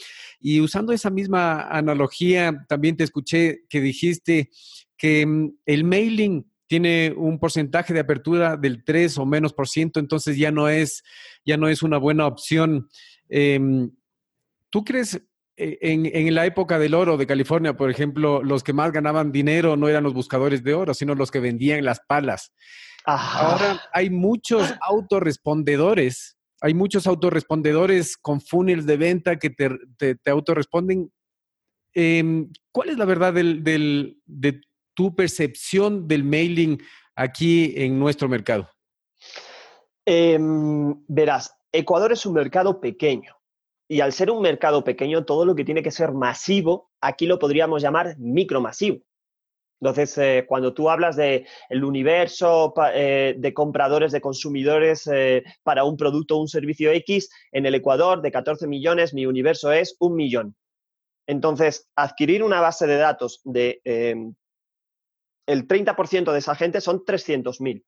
Y usando esa misma analogía, también te escuché que dijiste que mm, el mailing tiene un porcentaje de apertura del 3 o menos por ciento, entonces ya no es, ya no es una buena opción. Em, ¿Tú crees eh, en, en, la época del oro de California, por ejemplo, los que más ganaban dinero no eran los buscadores de oro, sino los que vendían las palas? Ahora hay muchos autorrespondedores hay muchos autorrespondedores con funnels de venta que te, te, autorresponden. Em, ¿Cuál es la verdad de tu percepción del mailing aquí en nuestro mercado? Em, verás, Ecuador es un mercado pequeño y al ser un mercado pequeño, todo lo que tiene que ser masivo, aquí lo podríamos llamar micromasivo. Entonces, eh, cuando tú hablas de el universo eh, de compradores, de consumidores eh, para un producto o un servicio X, en el Ecuador de 14 millones, mi universo es un millón. Entonces, adquirir una base de datos de em, el 30% de esa gente son 300.000.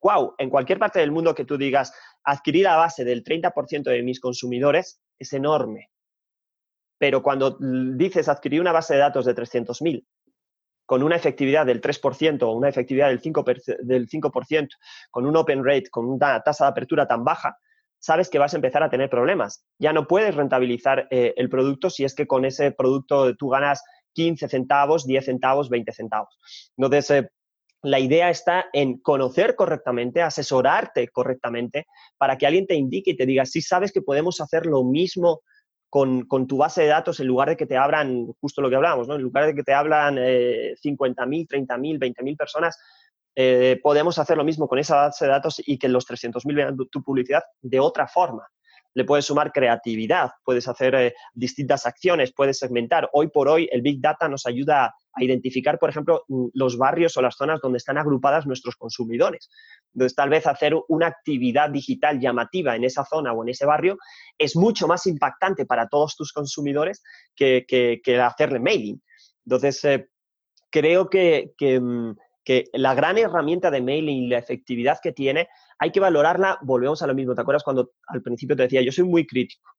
¡Wow! En cualquier parte del mundo que tú digas, adquirir la base del 30% de mis consumidores es enorme. Pero cuando dices adquirir una base de datos de 300.000 con una efectividad del 3% o una efectividad del 5%, del 5 con un open rate, con una tasa de apertura tan baja, sabes que vas a empezar a tener problemas. Ya no puedes rentabilizar eh, el producto si es que con ese producto tú ganas 15 centavos, 10 centavos, 20 centavos. Entonces, eh, la idea está en conocer correctamente, asesorarte correctamente para que alguien te indique y te diga, si sabes que podemos hacer lo mismo con, tu base de datos en lugar de que te abran, justo lo que hablábamos, ¿no? en lugar de que te hablan eh, 50.000, 30.000, 20.000 personas, eh, podemos hacer lo mismo con esa base de datos y que los 300.000 vean tu publicidad de otra forma. Le puedes sumar creatividad, puedes hacer eh, distintas acciones, puedes segmentar. Hoy por hoy el Big Data nos ayuda a identificar, por ejemplo, los barrios o las zonas donde están agrupadas nuestros consumidores. Entonces, tal vez hacer una actividad digital llamativa en esa zona o en ese barrio es mucho más impactante para todos tus consumidores que, hacerle mailing. Entonces, eh, creo mm, que, la gran herramienta de mailing y la efectividad que tiene, hay que valorarla, volvemos a lo mismo, ¿te acuerdas cuando al principio te decía, yo soy muy crítico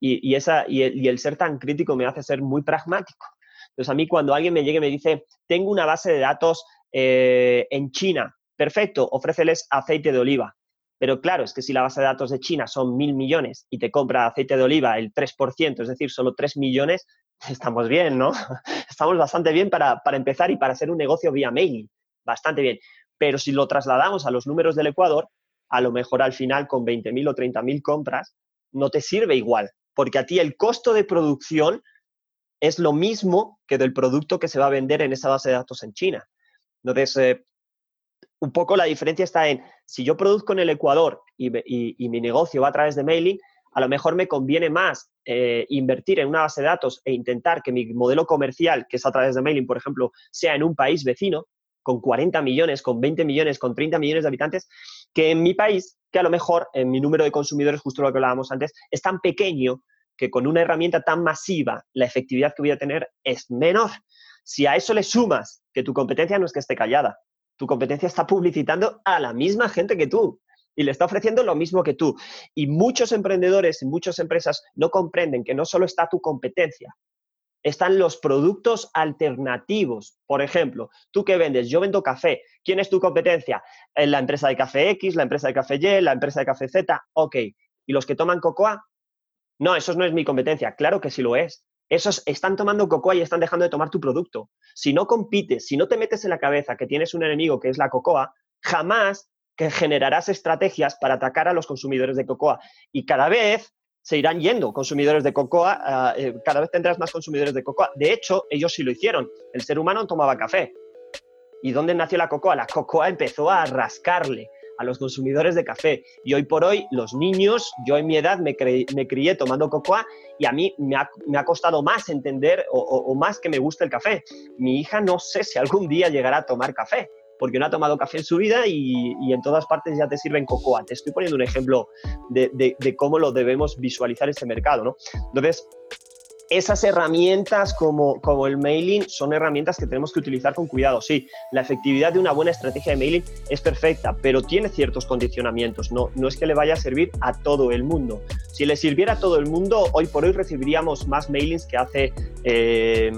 y, esa, y el, ser tan crítico me hace ser muy pragmático? Entonces, a mí cuando alguien me llegue y me dice, tengo una base de datos eh, en China perfecto, ofréceles aceite de oliva. Pero claro, es que si la base de datos de China son mil millones y te compra aceite de oliva el 3%, es decir, solo 3 millones, [LAUGHS] estamos bien, ¿no? [LAUGHS] Estamos bastante bien para, empezar y para hacer un negocio vía mailing. Bastante bien. Pero si lo trasladamos a los números del Ecuador, a lo mejor al final con 20.000 o 30.000 compras, no te sirve igual, porque a ti el costo de producción es lo mismo que del producto que se va a vender en esa base de datos en China. Entonces, eh, un poco la diferencia está en, si yo produzco en el Ecuador y, mi negocio va a través de mailing, a lo mejor me conviene más eh, invertir en una base de datos e intentar que mi modelo comercial, que es a través de mailing, por ejemplo, sea en un país vecino, con 40 millones, con 20 millones, con 30 millones de habitantes, que en mi país, que a lo mejor en mi número de consumidores, justo lo que hablábamos antes, es tan pequeño que con una herramienta tan masiva la efectividad que voy a tener es menor. Si a eso le sumas que tu competencia no es que esté callada, tu competencia está publicitando a la misma gente que tú y le está ofreciendo lo mismo que tú. Y muchos emprendedores y muchas empresas no comprenden que no solo está tu competencia, están los productos alternativos. Por ejemplo, tú que vendes, yo vendo café. ¿Quién es tu competencia? Eh, la empresa de café X, la empresa de café Y, la empresa de café Z. Ok. ¿Y los que toman cocoa? No, eso no es mi competencia. Claro que sí lo es. Esos están tomando cocoa y están dejando de tomar tu producto. Si no compites, si no te metes en la cabeza que tienes un enemigo que es la cocoa, jamás que generarás estrategias para atacar a los consumidores de cocoa. Y cada vez se irán yendo consumidores de cocoa, eh, cada vez tendrás más consumidores de cocoa. De hecho, ellos sí lo hicieron. El ser humano tomaba café. ¿Y dónde nació la cocoa? La cocoa empezó a rascarle a los consumidores de café. Y hoy por hoy, los niños, yo en mi edad me, me crié tomando cocoa y a mí me ha, costado más entender o, más que me guste el café. Mi hija no sé si algún día llegará a tomar café porque no ha tomado café en su vida y, en todas partes ya te sirven cocoa. Te estoy poniendo un ejemplo de, de, cómo lo debemos visualizar ese mercado, ¿no? Entonces, esas herramientas como, el mailing son herramientas que tenemos que utilizar con cuidado. Sí, la efectividad de una buena estrategia de mailing es perfecta, pero tiene ciertos condicionamientos. No, no es que le vaya a servir a todo el mundo. Si le sirviera a todo el mundo, hoy por hoy recibiríamos más mailings que hace 5 eh,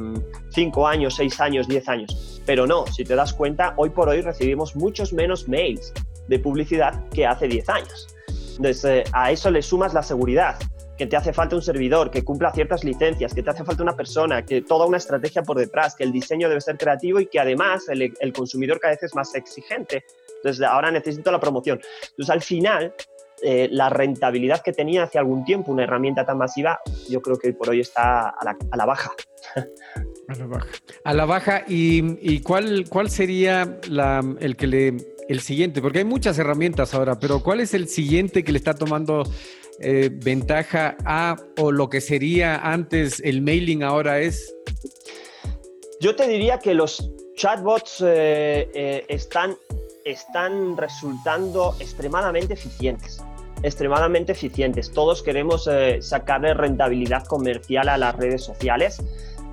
años, 6 años, 10 años. Pero no, si te das cuenta, hoy por hoy recibimos muchos menos mails de publicidad que hace 10 años. Entonces, eh, a eso le sumas la seguridad que te hace falta un servidor, que cumpla ciertas licencias, que te hace falta una persona, que toda una estrategia por detrás, que el diseño debe ser creativo y que además el, consumidor cada vez es más exigente. Entonces ahora necesito la promoción. Entonces al final, eh, la rentabilidad que tenía hace algún tiempo una herramienta tan masiva, yo creo que por hoy está a la, baja. [LAUGHS] A la baja. A la baja. ¿Y, cuál, cuál sería el que le el siguiente? Porque hay muchas herramientas ahora, pero ¿cuál es el siguiente que le está tomando eh, ventaja a o lo que sería antes el mailing ahora es? Yo te diría que los chatbots eh, eh, están, están resultando extremadamente eficientes extremadamente eficientes. Todos queremos eh, sacarle rentabilidad comercial a las redes sociales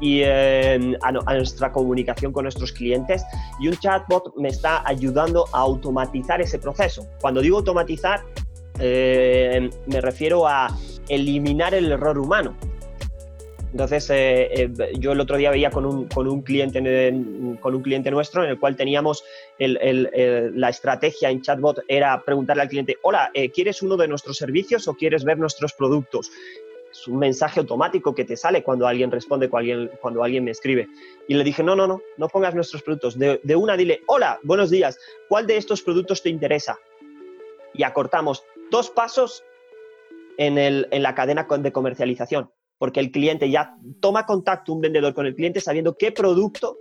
y a, a, nuestra comunicación con nuestros clientes y un chatbot me está ayudando a automatizar ese proceso. Cuando digo automatizar, me refiero a eliminar el error humano. Entonces, eh, eh, yo el otro día veía con un, con un, cliente, con un cliente nuestro en el cual teníamos la estrategia en chatbot era preguntarle al cliente, hola, eh, ¿quieres uno de nuestros servicios o quieres ver nuestros productos? Es un mensaje automático que te sale cuando alguien responde, cuando alguien, me escribe. Y le dije, no, no, no, no pongas nuestros productos. De una dile, hola, buenos días, ¿cuál de estos productos te interesa? Y acortamos dos pasos en, el, en la cadena de comercialización porque el cliente ya toma contacto, un vendedor con el cliente sabiendo qué producto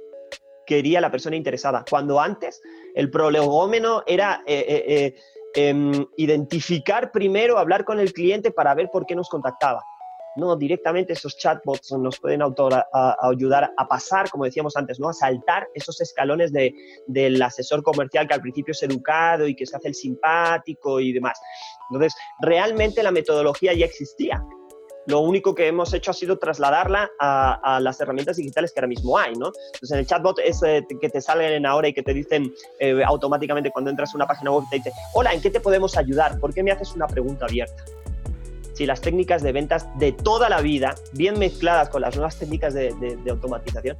quería la persona interesada, cuando antes el prolegómeno era eh, eh, eh, em, identificar primero, hablar con el cliente para ver por qué nos contactaba. No, directamente esos chatbots nos pueden ayudar a pasar, como decíamos antes, ¿no? a saltar esos escalones de, del asesor comercial que al principio es educado y que se hace el simpático y demás. Entonces, realmente la metodología ya existía. Lo único que hemos hecho ha sido trasladarla a, las herramientas digitales que ahora mismo hay, ¿no? Entonces, en el chatbot es eh, que te salen ahora y que te dicen eh, automáticamente cuando entras a una página web, te dice, hola, ¿en qué te podemos ayudar? ¿Por qué me haces una pregunta abierta? Si las técnicas de ventas de toda la vida, bien mezcladas con las nuevas técnicas de, automatización,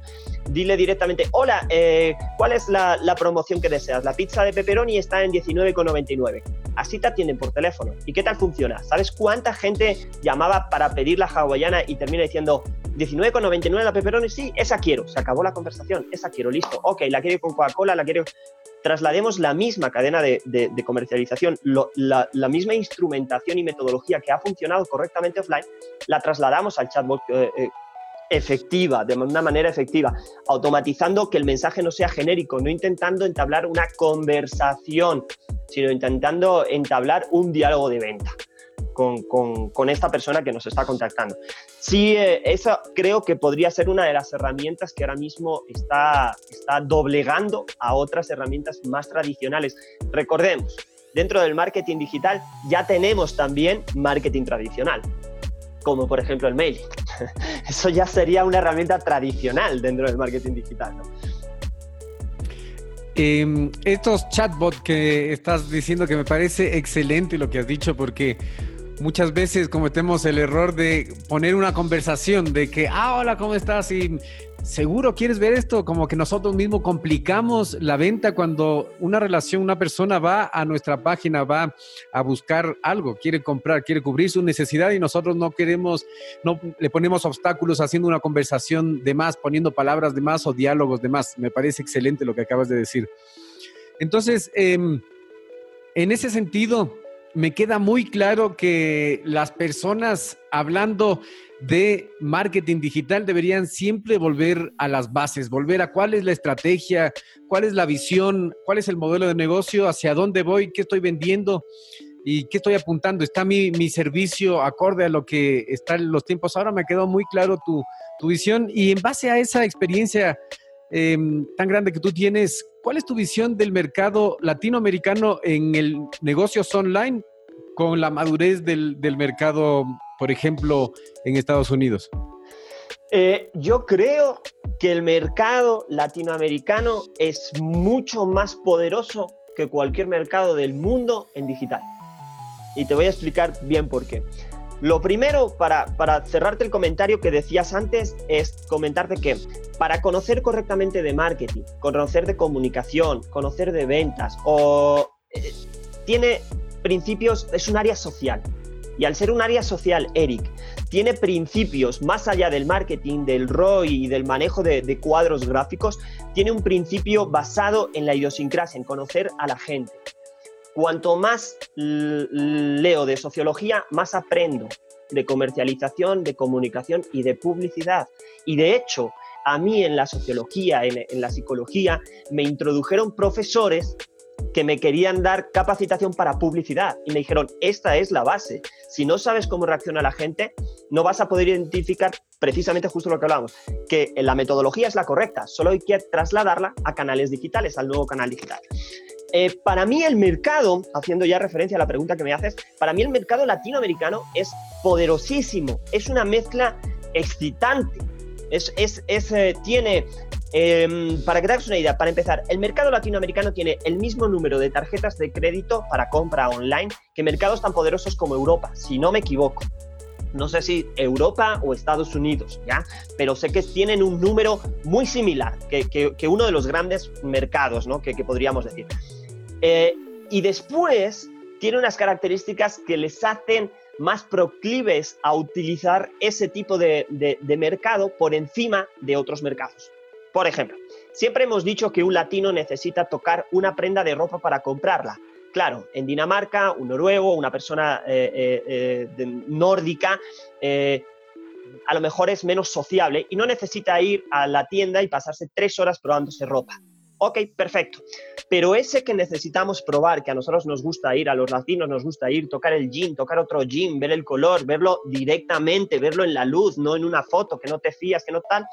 dile directamente, hola, eh, ¿cuál es la, promoción que deseas? La pizza de pepperoni está en 19,99. Así te atienden por teléfono. ¿Y qué tal funciona? ¿Sabes cuánta gente llamaba para pedir la hawaiana y termina diciendo 19,99 la pepperoni? Sí, esa quiero. Se acabó la conversación. Esa quiero, listo. Ok, la quiero con Coca-Cola, la quiero traslademos la misma cadena de, comercialización, la, misma instrumentación y metodología que ha funcionado correctamente offline, la trasladamos al chatbot eh, eh, efectiva, de una manera efectiva, automatizando que el mensaje no sea genérico, no intentando entablar una conversación, sino intentando entablar un diálogo de venta con, esta persona que nos está contactando. Sí, eh, eso creo que podría ser una de las herramientas que ahora mismo está, está doblegando a otras herramientas más tradicionales. Recordemos, dentro del marketing digital ya tenemos también marketing tradicional, como por ejemplo el mailing. [LAUGHS] Eso ya sería una herramienta tradicional dentro del marketing digital. Em, estos chatbots que estás diciendo que me parece excelente lo que has dicho porque muchas veces cometemos el error de poner una conversación de que, ah, hola, ¿cómo estás? Y seguro quieres ver esto, como que nosotros mismos complicamos la venta cuando una relación, una persona va a nuestra página, va a buscar algo, quiere comprar, quiere cubrir su necesidad y nosotros no queremos, no le ponemos obstáculos haciendo una conversación de más, poniendo palabras de más o diálogos de más. Me parece excelente lo que acabas de decir. Entonces, em, en ese sentido, me queda muy claro que las personas hablando de marketing digital deberían siempre volver a las bases, volver a cuál es la estrategia, cuál es la visión, cuál es el modelo de negocio, hacia dónde voy, qué estoy vendiendo y qué estoy apuntando. ¿Está mi, servicio acorde a lo que están los tiempos? Ahora me quedó muy claro tu, visión y en base a esa experiencia em, tan grande que tú tienes, ¿Cuál es tu visión del mercado latinoamericano en el negocios online con la madurez del, mercado, por ejemplo, en Estados Unidos? Eh, yo creo que el mercado latinoamericano es mucho más poderoso que cualquier mercado del mundo en digital. Y te voy a explicar bien por qué. Lo primero, para, para, cerrarte el comentario que decías antes, es comentarte que para conocer correctamente de marketing, conocer de comunicación, conocer de ventas, o eh, tiene principios, es un área social. Y al ser un área social, Eric, tiene principios más allá del marketing, del ROI y del manejo de, de cuadros gráficos, tiene un principio basado en la idiosincrasia, en conocer a la gente. Cuanto más leo de sociología, más aprendo de comercialización, de comunicación y de publicidad. Y de hecho, a mí en la sociología, en, la psicología, me introdujeron profesores que me querían dar capacitación para publicidad y me dijeron, esta es la base. Si no sabes cómo reacciona la gente, no vas a poder identificar precisamente justo lo que hablábamos, que la metodología es la correcta, solo hay que trasladarla a canales digitales, al nuevo canal digital. Eh, para mí el mercado, haciendo ya referencia a la pregunta que me haces, para mí el mercado latinoamericano es poderosísimo, es una mezcla excitante, es, es, eh, tiene em, para que te hagas una idea, para empezar, el mercado latinoamericano tiene el mismo número de tarjetas de crédito para compra online que mercados tan poderosos como Europa, si no me equivoco. No sé si Europa o Estados Unidos, ¿ya? Pero sé que tienen un número muy similar que, uno de los grandes mercados, ¿no? Que, podríamos decir. Eh, y después tiene unas características que les hacen más proclives a utilizar ese tipo de, mercado por encima de otros mercados. Por ejemplo, siempre hemos dicho que un latino necesita tocar una prenda de ropa para comprarla. Claro, en Dinamarca, un noruego, una persona eh, eh, nórdica, a lo mejor es menos sociable y no necesita ir a la tienda y pasarse tres horas probándose ropa. Ok, perfecto. Pero ese que necesitamos probar, que a nosotros nos gusta ir, a los latinos nos gusta ir, tocar el jean, tocar otro jean, ver el color, verlo directamente, verlo en la luz, no en una foto, que no te fías, que no tal,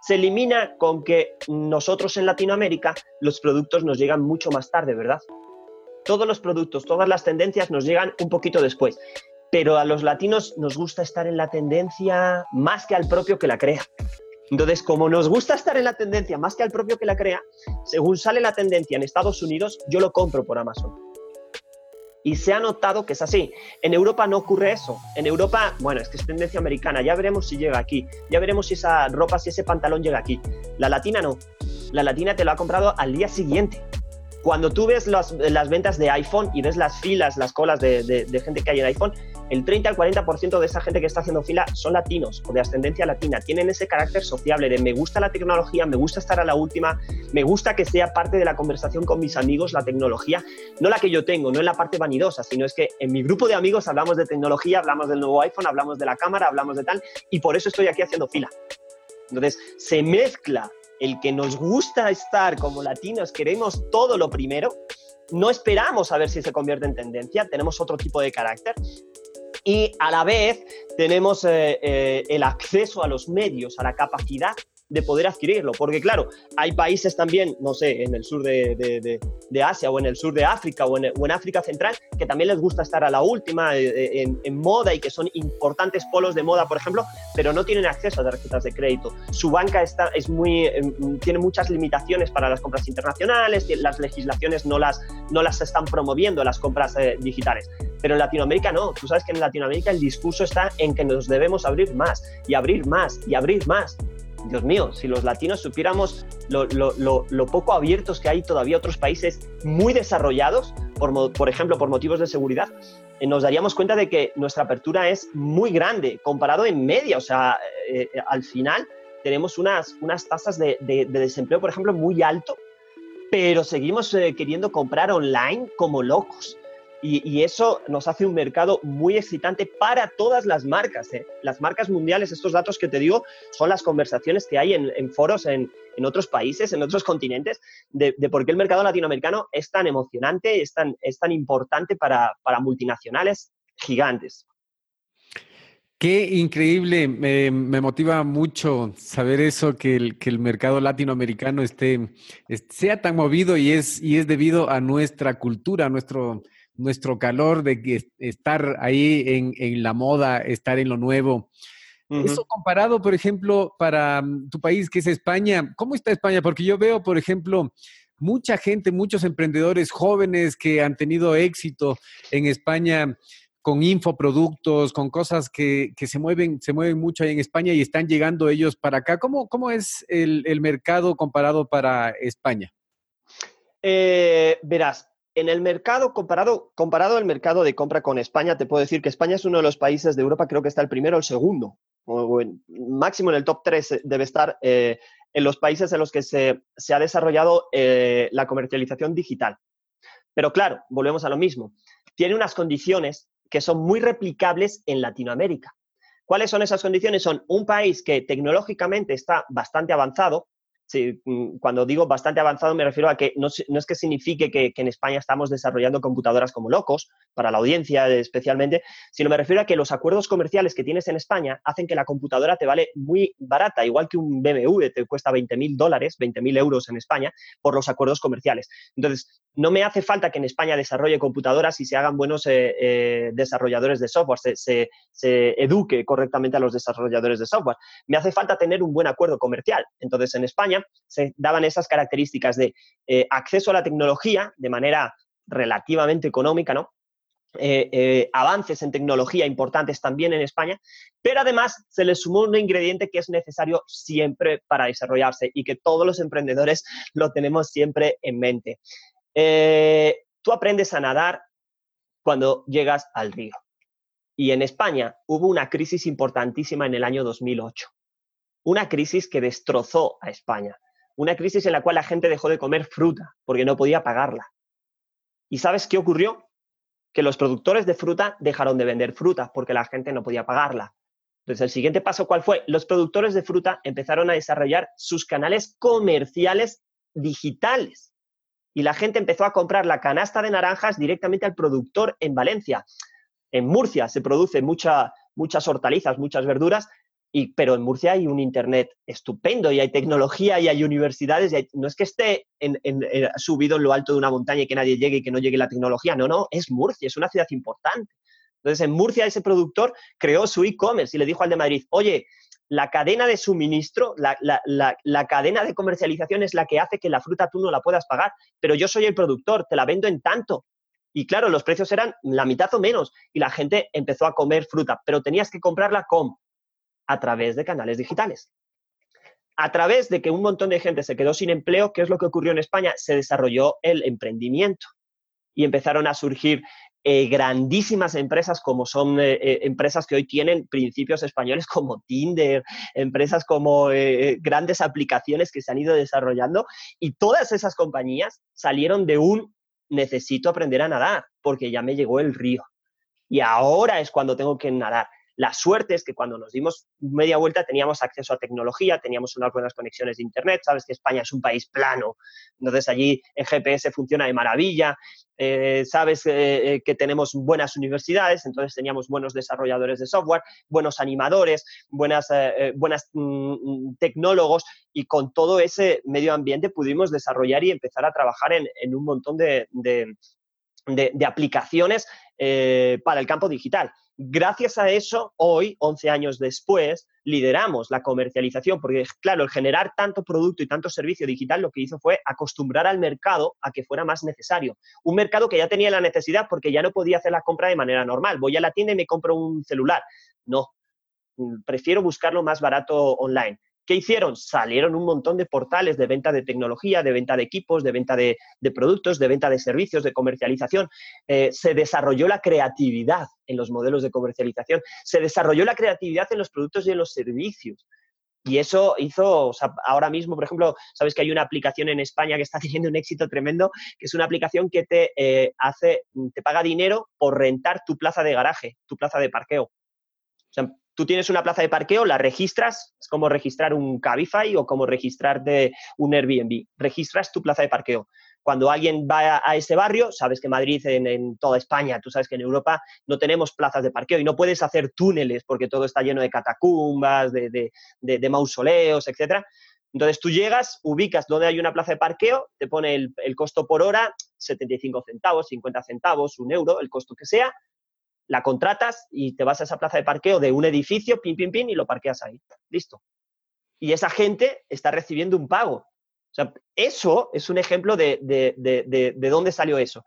se elimina con que nosotros en Latinoamérica los productos nos llegan mucho más tarde, ¿verdad? Todos los productos, todas las tendencias nos llegan un poquito después. Pero a los latinos nos gusta estar en la tendencia más que al propio que la crea. Entonces, como nos gusta estar en la tendencia más que al propio que la crea, según sale la tendencia en Estados Unidos, yo lo compro por Amazon. Y se ha notado que es así. En Europa no ocurre eso. En Europa, bueno, es que es tendencia americana. Ya veremos si llega aquí. Ya veremos si esa ropa, si ese pantalón llega aquí. La latina no. La latina te lo ha comprado al día siguiente. Cuando tú ves las, ventas de iPhone y ves las filas, las colas de, gente que hay en iPhone, el 30 al 40% de esa gente que está haciendo fila son latinos o de ascendencia latina. Tienen ese carácter sociable de me gusta la tecnología, me gusta estar a la última, me gusta que sea parte de la conversación con mis amigos la tecnología, no la que yo tengo, no en la parte vanidosa, sino es que en mi grupo de amigos hablamos de tecnología, hablamos del nuevo iPhone, hablamos de la cámara, hablamos de tal, y por eso estoy aquí haciendo fila. Entonces, se mezcla el que nos gusta estar como latinos, queremos todo lo primero, no esperamos a ver si se convierte en tendencia, tenemos otro tipo de carácter y a la vez tenemos eh, eh, el acceso a los medios, a la capacidad de poder adquirirlo. Porque claro, hay países también, no sé, en el sur de, Asia o en el sur de África o en, África Central, que también les gusta estar a la última eh, eh, en, moda y que son importantes polos de moda, por ejemplo, pero no tienen acceso a tarjetas de crédito. Su banca está, es muy, em, tiene muchas limitaciones para las compras internacionales, las legislaciones no las, no las están promoviendo las compras eh, digitales. Pero en Latinoamérica no. Tú sabes que en Latinoamérica el discurso está en que nos debemos abrir más y abrir más y abrir más. Dios mío, si los latinos supiéramos lo, poco abiertos que hay todavía otros países muy desarrollados, por, ejemplo, por motivos de seguridad, eh, nos daríamos cuenta de que nuestra apertura es muy grande comparado en media. O sea, eh, eh, al final tenemos unas, unas tasas de, desempleo, por ejemplo, muy alto, pero seguimos queriendo comprar online como locos. Y, eso nos hace un mercado muy excitante para todas las marcas. ¿eh? Las marcas mundiales, estos datos que te digo, son las conversaciones que hay en, foros en, otros países, en otros continentes, de, por qué el mercado latinoamericano es tan emocionante, es tan, es tan importante para, multinacionales gigantes. Qué increíble, me, motiva mucho saber eso, que el, que el mercado latinoamericano esté, sea tan movido y es, y es debido a nuestra cultura, a nuestro, nuestro calor de estar ahí en, la moda, estar en lo nuevo. Eso comparado, por ejemplo, para mm, tu país, que es España, ¿cómo está España? Porque yo veo, por ejemplo, mucha gente, muchos emprendedores jóvenes que han tenido éxito en España con infoproductos, con cosas que, se mueven, se mueven mucho ahí en España y están llegando ellos para acá. ¿Cómo, cómo es el, mercado comparado para España? Eh, verás, en el mercado, comparado, comparado el mercado de compra con España, te puedo decir que España es uno de los países de Europa, creo que está el primero o el segundo, o máximo en el top 3 eh, debe estar eh, en los países en los que se, ha desarrollado eh, la comercialización digital. Pero claro, volvemos a lo mismo. Tiene unas condiciones que son muy replicables en Latinoamérica. ¿Cuáles son esas condiciones? Son un país que tecnológicamente está bastante avanzado, Sí, mm, cuando digo bastante avanzado me refiero a que no, es que signifique que, en España estamos desarrollando computadoras como locos, para la audiencia especialmente, sino me refiero a que los acuerdos comerciales que tienes en España hacen que la computadora te vale muy barata, igual que un BMW te cuesta 20.000 dólares, 20.000 euros en España, por los acuerdos comerciales. Entonces, no me hace falta que en España desarrolle computadoras y se hagan buenos eh, eh, desarrolladores de software, se, se eduque correctamente a los desarrolladores de software. Me hace falta tener un buen acuerdo comercial. Entonces, en España, se daban esas características de eh, acceso a la tecnología de manera relativamente económica, ¿no? Eh, eh, avances en tecnología importantes también en España, pero además se le sumó un ingrediente que es necesario siempre para desarrollarse y que todos los emprendedores [LAUGHS] lo tenemos siempre en mente. tú aprendes a nadar cuando llegas al río. Y en España hubo una crisis importantísima en el año 2008 una crisis que destrozó a España, una crisis en la cual la gente dejó de comer fruta porque no podía pagarla. ¿Y sabes qué ocurrió? Que los productores de fruta dejaron de vender fruta porque la gente no podía pagarla. Entonces, el siguiente paso, ¿cuál fue? Los productores de fruta empezaron a desarrollar sus canales comerciales digitales. Y la gente empezó a comprar la canasta de naranjas directamente al productor en Valencia. En Murcia se producen mucha, muchas hortalizas, muchas verduras, pero en Murcia hay un Internet estupendo y hay tecnología y hay universidades. no es que esté subido en lo alto de una montaña y que nadie llegue y que no llegue la tecnología. No, no, es Murcia, es una ciudad importante. Entonces, en Murcia ese productor creó su e-commerce y le dijo al de Madrid, oye, la cadena de suministro, la, la, cadena de comercialización es la que hace que la fruta tú no la puedas pagar, pero yo soy el productor, te la vendo en tanto. Y claro, los precios eran la mitad o menos y la gente empezó a comer fruta, pero tenías que comprarla con a través de canales digitales. A través de que un montón de gente se quedó sin empleo, ¿qué es lo que ocurrió en España? Se desarrolló el emprendimiento y empezaron a surgir eh, grandísimas empresas como son eh, eh, empresas que hoy tienen principios españoles como Tinder, empresas como grandes aplicaciones que se han ido desarrollando y todas esas compañías salieron de un necesito aprender a nadar porque ya me llegó el río y ahora es cuando tengo que nadar. La suerte es que cuando nos dimos media vuelta teníamos acceso a tecnología, teníamos unas buenas conexiones de Internet, sabes que España es un país plano, entonces allí el GPS funciona de maravilla, eh, sabes eh, eh, que tenemos buenas universidades, entonces teníamos buenos desarrolladores de software, buenos animadores, buenas, buenas mm, mm, tecnólogos y con todo ese medio ambiente pudimos desarrollar y empezar a trabajar en, un montón de, aplicaciones para el campo digital. Gracias a eso, hoy, 11 años después, lideramos la comercialización, porque claro, el generar tanto producto y tanto servicio digital lo que hizo fue acostumbrar al mercado a que fuera más necesario. Un mercado que ya tenía la necesidad porque ya no podía hacer la compra de manera normal. Voy a la tienda y me compro un celular. No, mm, prefiero buscarlo más barato online. ¿Qué hicieron? Salieron un montón de portales de venta de tecnología, de venta de equipos, de venta de, productos, de venta de servicios, de comercialización. Eh, se desarrolló la creatividad en los modelos de comercialización. Se desarrolló la creatividad en los productos y en los servicios. Y eso hizo, ahora mismo, por ejemplo, sabes que hay una aplicación en España que está [LAUGHS] teniendo un éxito tremendo, que es una aplicación que te eh, hace, te paga dinero por rentar tu plaza de garaje, tu plaza de parqueo. O sea, Tú tienes una plaza de parqueo, la registras, es como registrar un Cabify o como registrarte un Airbnb. Registras tu plaza de parqueo. Cuando alguien va a, ese barrio, sabes que Madrid, en, toda España, tú sabes que en Europa no tenemos plazas de parqueo y no puedes hacer túneles porque todo está lleno de catacumbas, de, mausoleos, etc. Entonces tú llegas, ubicas donde hay una plaza de parqueo, te pone el, el, costo por hora, 75 centavos, 50 centavos, un euro, el costo que sea, la contratas y te vas a esa plaza de parqueo de un edificio, pin, pin, pin, y lo parqueas ahí. Listo. Y esa gente está recibiendo un pago. O sea, eso es un ejemplo de, de, dónde salió eso.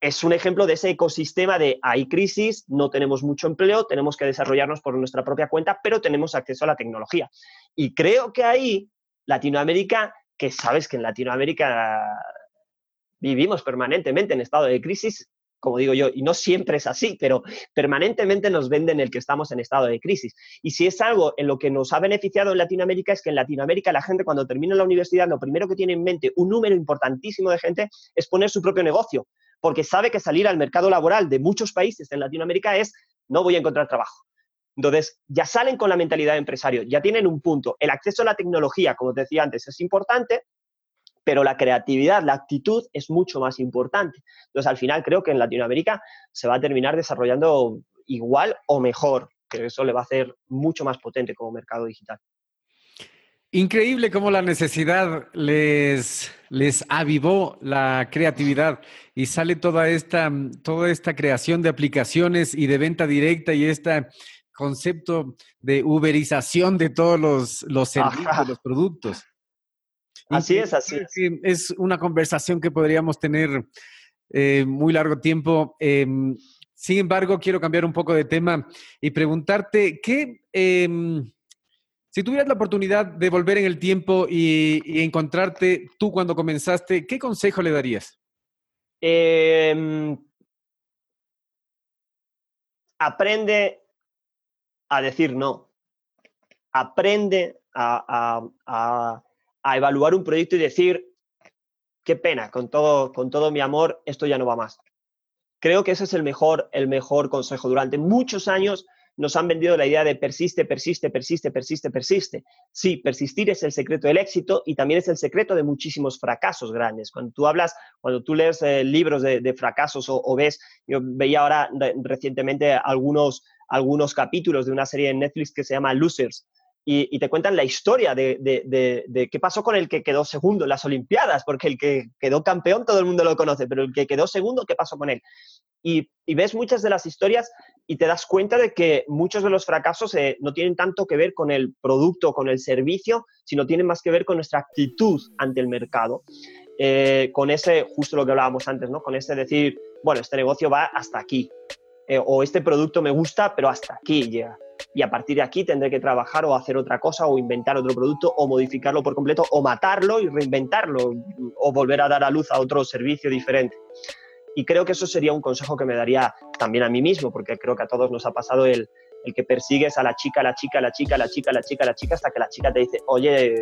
Es un ejemplo de ese ecosistema de hay crisis, no tenemos mucho empleo, tenemos que desarrollarnos por nuestra propia cuenta, pero tenemos acceso a la tecnología. Y creo que ahí Latinoamérica, que sabes que en Latinoamérica vivimos permanentemente en estado de crisis, como digo yo, y no siempre es así, pero permanentemente nos venden el que estamos en estado de crisis. Y si es algo en lo que nos ha beneficiado en Latinoamérica es que en Latinoamérica la gente cuando termina la universidad lo primero que tiene en mente un número importantísimo de gente es poner su propio negocio, porque sabe que salir al mercado laboral de muchos países en Latinoamérica es no voy a encontrar trabajo. Entonces, ya salen con la mentalidad de empresario, ya tienen un punto. El acceso a la tecnología, como te decía antes, es importante, pero la creatividad, la actitud es mucho más importante. Entonces, al final creo que en Latinoamérica se va a terminar desarrollando igual o mejor, que eso le va a hacer mucho más potente como mercado digital. Increíble cómo la necesidad les, les avivó la creatividad y sale toda esta, toda esta creación de aplicaciones y de venta directa y este concepto de uberización de todos los, los servicios, los productos. Así es, así es. Es una conversación que podríamos tener eh, muy largo tiempo. Em, sin embargo, quiero cambiar un poco de tema y preguntarte qué... Em, si tuvieras la oportunidad de volver en el tiempo y, encontrarte tú cuando comenzaste, ¿qué consejo le darías? Em, aprende a decir no. Aprende a, evaluar un proyecto y decir, qué pena, con todo, con todo mi amor, esto ya no va más. Creo que ese es el mejor, el mejor consejo. Durante muchos años nos han vendido la idea de persiste, persiste, persiste, persiste, persiste. Sí, persistir es el secreto del éxito y también es el secreto de muchísimos fracasos grandes. Cuando tú hablas, cuando tú lees eh, libros de, fracasos o, ves, yo veía ahora recientemente algunos, algunos capítulos de una serie en Netflix que se llama Losers. Y, te cuentan la historia de, de, qué pasó con el que quedó segundo en las Olimpiadas, porque el que quedó campeón todo el mundo lo conoce, pero el que quedó segundo, ¿qué pasó con él? Y, ves muchas de las historias y te das cuenta de que muchos de los fracasos eh, no tienen tanto que ver con el producto, con el servicio, sino tienen más que ver con nuestra actitud ante el mercado. Eh, con ese, justo lo que hablábamos antes, ¿no? Con ese decir, bueno, este negocio va hasta aquí, eh, o este producto me gusta, pero hasta aquí llega. Y a partir de aquí tendré que trabajar o hacer otra cosa, o inventar otro producto, o modificarlo por completo, o matarlo y reinventarlo, o volver a dar a luz a otro servicio diferente. Y creo que eso sería un consejo que me daría también a mí mismo, porque creo que a todos nos ha pasado el, el que persigues a la chica, la chica, la chica, la chica, la chica, la chica, hasta que la chica te dice, oye,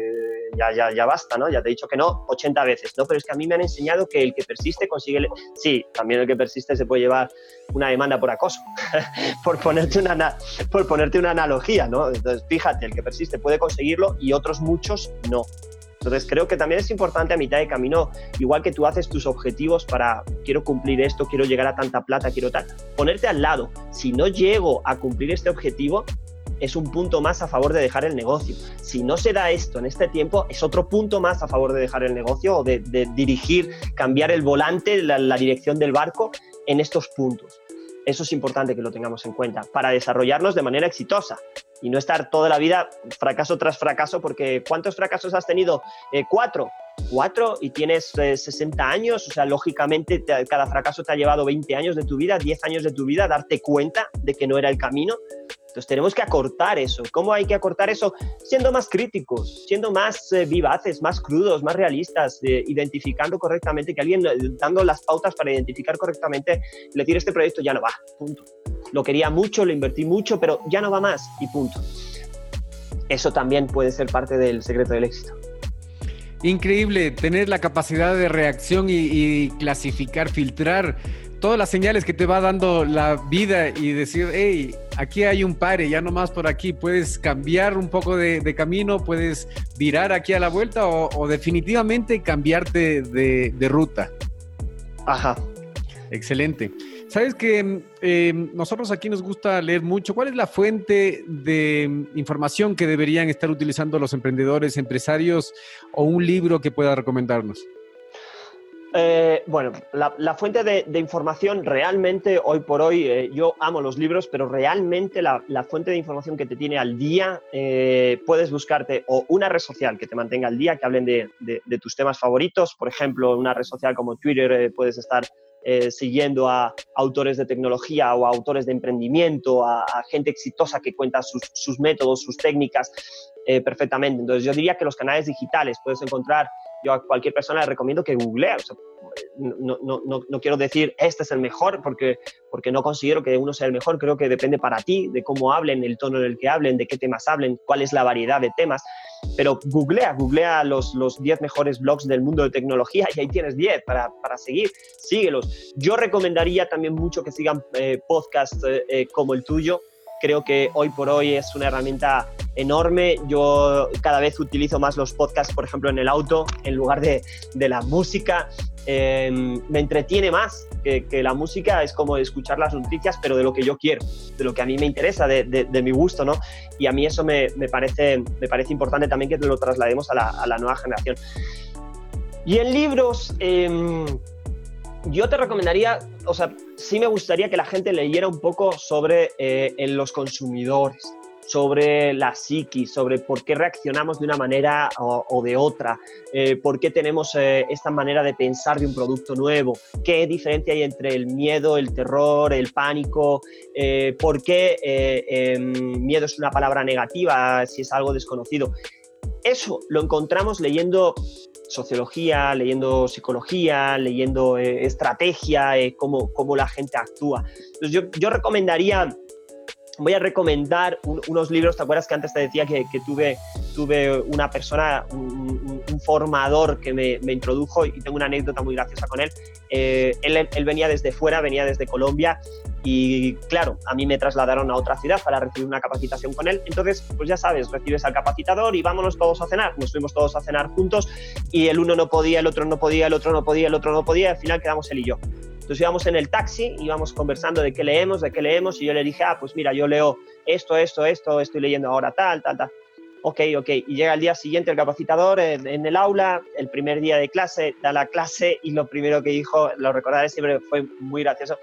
ya, ya, ya basta, ¿no? Ya te he dicho que no 80 veces, ¿no? Pero es que a mí me han enseñado que el que persiste consigue... Sí, también el que persiste se puede llevar una demanda por acoso, [LAUGHS] por, ponerte una, por ponerte una analogía, ¿no? Entonces, fíjate, el que persiste puede conseguirlo y otros muchos no. Entonces creo que también es importante a mitad de camino, igual que tú haces tus objetivos para quiero cumplir esto, quiero llegar a tanta plata, quiero tal, ponerte al lado. Si no llego a cumplir este objetivo, es un punto más a favor de dejar el negocio. Si no se da esto en este tiempo, es otro punto más a favor de dejar el negocio o de, dirigir, cambiar el volante, la dirección del barco en estos puntos. Eso es importante que lo tengamos en cuenta para desarrollarnos de manera exitosa y no estar toda la vida fracaso tras fracaso, porque ¿cuántos fracasos has tenido? Eh, cuatro. Cuatro y tienes 60 eh, años, o sea, lógicamente cada fracaso te ha llevado 20 años de tu vida, 10 años de tu vida, darte cuenta de que no era el camino. Entonces tenemos que acortar eso. ¿Cómo hay que acortar eso? Siendo más críticos, siendo más eh, vivaces, más crudos, más realistas, identificando correctamente, que alguien dando las pautas para identificar correctamente, le decir este proyecto ya no va, punto lo quería mucho, lo invertí mucho, pero ya no va más y punto. Eso también puede ser parte del secreto del éxito. Increíble tener la capacidad de reacción y, clasificar, filtrar todas las señales que te va dando la vida y decir, hey, aquí hay un pare, ya no más por aquí, puedes cambiar un poco de, camino, puedes virar aquí a la vuelta o, definitivamente cambiarte de, de ruta. Ajá. Excelente. Sabes que em, nosotros aquí nos gusta leer mucho. ¿Cuál es la fuente de información que deberían estar utilizando los emprendedores, empresarios o un libro que pueda recomendarnos? Eh, bueno, la, fuente de, información realmente hoy por hoy, eh, yo amo los libros, pero realmente la, fuente de información que te tiene al día, eh, puedes buscarte o una red social que te mantenga al día, que hablen de tus temas favoritos, por ejemplo, una red social como Twitter, puedes estar eh, siguiendo a autores de tecnología o a autores de emprendimiento, a, gente exitosa que cuenta sus, métodos, sus técnicas eh, perfectamente. Entonces yo diría que los canales digitales puedes encontrar, yo a cualquier persona le recomiendo que google, no, no, no, no, quiero decir este es el mejor porque, porque no considero que uno sea el mejor, creo que depende para ti de cómo hablen, el tono en el que hablen, de qué temas hablen, cuál es la variedad de temas. Pero googlea, googlea los, los 10 mejores blogs del mundo de tecnología y ahí tienes 10 para, para seguir, síguelos. Yo recomendaría también mucho que sigan eh, podcasts eh, eh, como el tuyo, creo que hoy por hoy es una herramienta enorme. Yo cada vez utilizo más los podcasts, por ejemplo, en el auto, en lugar de, de la música. Em, me entretiene más que, que, la música, es como escuchar las noticias, pero de lo que yo quiero, de lo que a mí me interesa, de, de, mi gusto, ¿no? Y a mí eso me, me, parece, me parece importante también que lo traslademos a la, a la nueva generación. Y en libros, eh, yo te recomendaría, o sea, sí me gustaría que la gente leyera un poco sobre eh, los consumidores, sobre la psiquis, sobre por qué reaccionamos de una manera o, de otra, eh, por qué tenemos eh, esta manera de pensar de un producto nuevo, qué diferencia hay entre el miedo, el terror, el pánico, eh, por qué em, miedo es una palabra negativa si es algo desconocido. Eso lo encontramos leyendo sociología, leyendo psicología, leyendo estrategia, cómo, cómo, la gente actúa. Entonces yo, yo recomendaría, voy a recomendar un, unos libros, ¿te acuerdas que antes te decía que, que tuve, tuve una persona, un, un formador que me, me, introdujo y tengo una anécdota muy graciosa con él. Eh, él? Él venía desde fuera, venía desde Colombia y claro, a mí me trasladaron a otra ciudad para recibir una capacitación con él. Entonces, pues ya sabes, recibes al capacitador y vámonos todos a cenar. Nos fuimos todos a cenar juntos y el uno no podía, el otro no podía, el otro no podía, el otro no podía. Y al final quedamos él y yo. Entonces íbamos en el taxi, íbamos conversando de qué leemos, de qué leemos, y yo le dije, ah, pues mira, yo leo esto, esto, esto, estoy leyendo ahora tal, tal, tal. Ok, ok. Y llega el día siguiente el capacitador en, el aula, el primer día de clase, da la clase y lo primero que dijo, lo recordaré siempre, fue muy gracioso.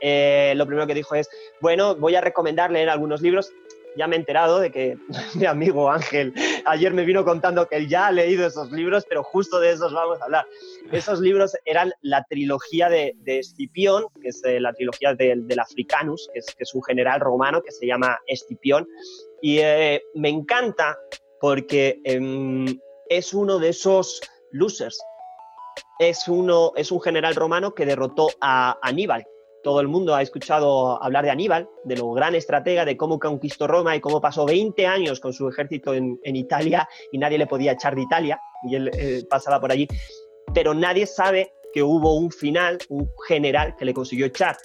Eh, lo primero que dijo es, bueno, voy a recomendar leer algunos libros. Ya me he enterado de que [LAUGHS] mi amigo Ángel ayer me vino contando que él ya ha leído esos libros, pero justo de esos vamos a hablar. Esos libros eran la trilogía de, de Escipión, que es eh, la trilogía de, del Africanus, que es, que es, un general romano que se llama Escipión. Y eh, me encanta porque eh, es uno de esos losers. Es, uno, es un general romano que derrotó a Aníbal, todo el mundo ha escuchado hablar de Aníbal, de lo gran estratega, de cómo conquistó Roma y cómo pasó 20 años con su ejército en, Italia y nadie le podía echar de Italia y él pasaba por allí. Pero nadie sabe que hubo un final, un general que le consiguió echar